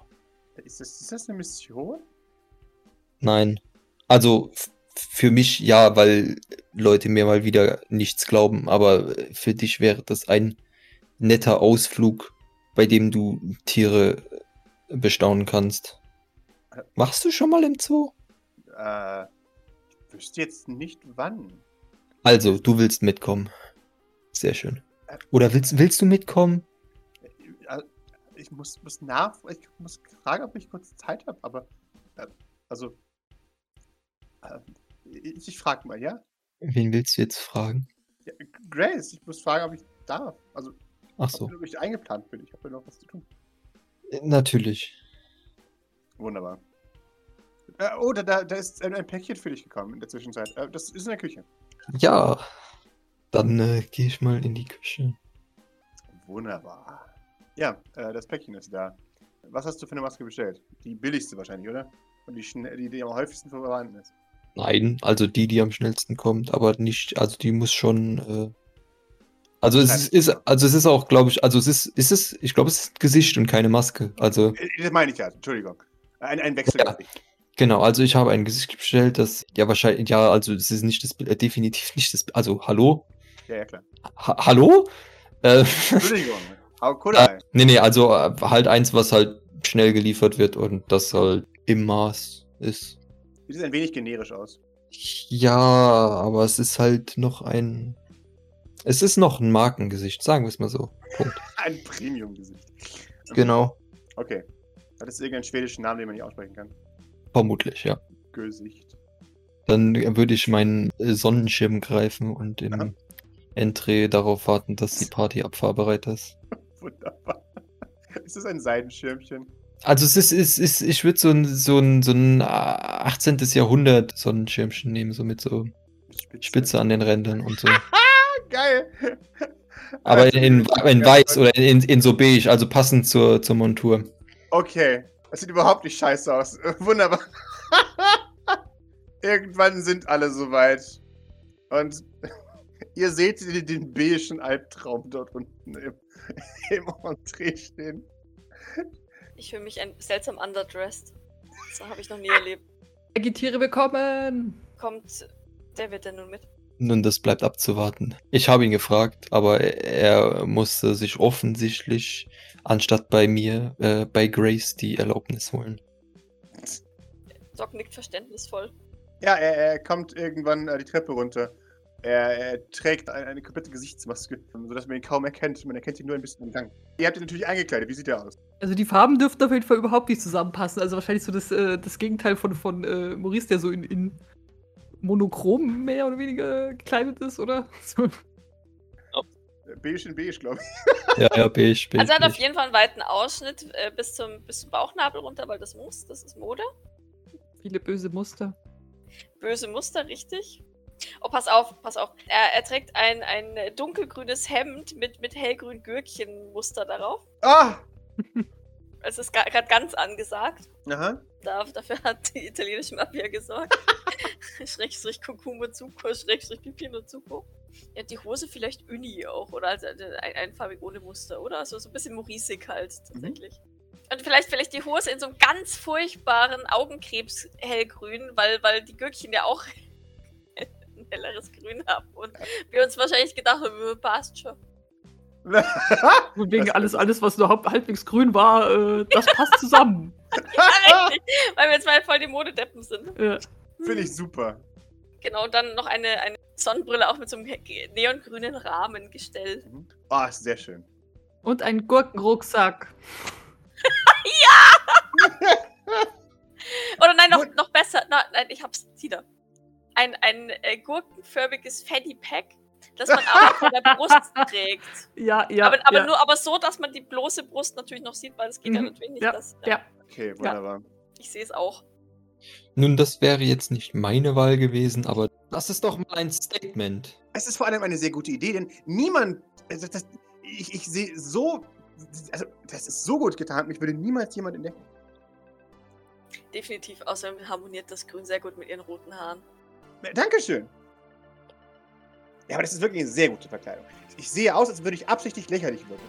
Ist das, ist das eine Mission? nein. Also für mich ja, weil Leute mir mal wieder nichts glauben, aber für dich wäre das ein netter Ausflug, bei dem du Tiere bestaunen kannst. Machst du schon mal im Zoo? Äh, ich wüsste jetzt nicht wann. Also, du willst mitkommen. Sehr schön. Oder willst, willst du mitkommen? Äh, Ich muss, muss nach. Ich muss fragen, ob ich kurz Zeit habe, aber. Äh, also. Äh, ich ich frage mal, ja? Wen willst du jetzt fragen? ja? Grace, ich muss fragen, ob ich darf. Also, Ach so, ob ich eingeplant bin. Ich habe ja noch was zu tun. natürlich. Wunderbar. Äh, oh, da, da, da ist ein, ein Päckchen für dich gekommen in der Zwischenzeit. Äh, das ist in der Küche. Ja, dann äh, gehe ich mal in die Küche. Wunderbar. Ja, äh, das Päckchen ist da. Was hast du für eine Maske bestellt? Die billigste wahrscheinlich, oder? Und die, die, die am häufigsten vorhanden ist. Nein, also die, die am schnellsten kommt, aber nicht, also die muss schon. Äh, also es ist, ist, also es ist auch, glaube ich, also es ist, ist es, ich glaube, es ist Gesicht und keine Maske. Also Äh, Das meine ich ja, Entschuldigung. Ein, ein Wechsel. Ja. genau, also ich habe ein Gesicht bestellt, das ja wahrscheinlich, ja, also es ist nicht das, Bild- äh, definitiv nicht das, also hallo, Ja, ja, klar. ha hallo, äh, Entschuldigung. How could I? nee, nee, also äh, halt eins, was halt schnell geliefert wird und das halt im Maß ist. Sieht ein wenig generisch aus. Ja, aber es ist halt noch ein. Es ist noch ein Markengesicht, sagen wir es mal so. Punkt. Ein Premium-Gesicht. Genau. Okay. Hat es irgendeinen schwedischen Namen, den man nicht aussprechen kann? Vermutlich, ja. Gesicht. Dann würde ich meinen äh, Sonnenschirm greifen und Aha. im Entree darauf warten, dass die Party abfahrbereit ist. Wunderbar. Ist das ein Seidenschirmchen? Also es ist, ist, ist ich würde so ein, so ein, so ein äh, 18. Jahrhundert Sonnenschirmchen nehmen, so mit so Spitze. Spitze an den Rändern und so. Geil. Aber Also, in, in, in weiß oder in, in so beige, also passend zur, zur Montur. Okay. Das sieht überhaupt nicht scheiße aus. Wunderbar. Irgendwann sind alle soweit. Und ihr seht den, den beigen Albtraum dort unten im, im Entree stehen. Ich fühle mich ein seltsam underdressed. Das habe ich noch nie erlebt. Agitiere willkommen! Kommt David denn nun mit? Nun, das bleibt abzuwarten. Ich habe ihn gefragt, aber er musste sich offensichtlich, anstatt bei mir, äh, bei Grace die Erlaubnis holen. Doc nickt verständnisvoll. Ja, er, er kommt irgendwann äh, die Treppe runter. Er, er trägt eine, eine komplette Gesichtsmaske, sodass man ihn kaum erkennt. Man erkennt ihn nur ein bisschen im Gang. Ihr habt ihn natürlich eingekleidet. Wie sieht er aus? Also die Farben dürften auf jeden Fall überhaupt nicht zusammenpassen. Also wahrscheinlich so das, äh, das Gegenteil von, von äh, Maurice, der so in, in monochrom mehr oder weniger gekleidet ist, oder? So. Äh, Beige in beige, glaube ich. Ja, ja, beige, beige. Also er hat auf beige. jeden Fall einen weiten Ausschnitt äh, bis, zum, bis zum Bauchnabel runter, weil das muss, das ist Mode. Viele böse Muster. Böse Muster, richtig. Oh, pass auf, pass auf. Er, er trägt ein, ein dunkelgrünes Hemd mit, mit hellgrün Gürkchenmuster darauf. Ah! Es ist gerade ganz angesagt. Aha. Da, dafür hat die italienische Mafia gesorgt. Schrägstrich Kokumo Zuko, Schrägstrich Pipino Zuko. Ja, die Hose vielleicht Uni auch, oder? Also äh, ein, einfarbig ohne Muster, oder? Also so ein bisschen Morisik halt, tatsächlich. Und vielleicht, vielleicht die Hose in so einem ganz furchtbaren Augenkrebs-hellgrün, weil, weil die Gürkchen ja auch ein helleres Grün haben. Und wir uns wahrscheinlich gedacht haben, "Äh, passt schon. Und wegen Das- alles, alles, was nur halb- halbwegs grün war, äh, das passt zusammen. Ja, richtig. Weil wir jetzt mal voll die Modedeppen sind. ja. Finde ich super. Genau, und dann noch eine, eine Sonnenbrille auch mit so einem neongrünen Rahmen gestellt. Mhm. Oh, ist sehr schön. Und ein Gurkenrucksack. Oder nein, noch, noch besser. Na, nein, ich hab's wieder. Ein, ein äh, gurkenförmiges Fanny Pack, das man aber von der Brust trägt. Ja, ja. aber aber ja. nur aber so, dass man die bloße Brust natürlich noch sieht, weil es geht ja Mhm. natürlich nicht. Ja, dass, ja. Okay, wunderbar. Ich sehe es auch. Nun, das wäre jetzt nicht meine Wahl gewesen, aber das ist doch mal ein Statement. Es ist vor allem eine sehr gute Idee, denn niemand. Also das, ich ich sehe so. Also, das ist so gut getan. Mich würde niemals jemand entdecken. Definitiv. Außerdem harmoniert das Grün sehr gut mit ihren roten Haaren. Ja, Dankeschön. Ja, aber das ist wirklich eine sehr gute Verkleidung. Ich sehe aus, als würde ich absichtlich lächerlich wirken.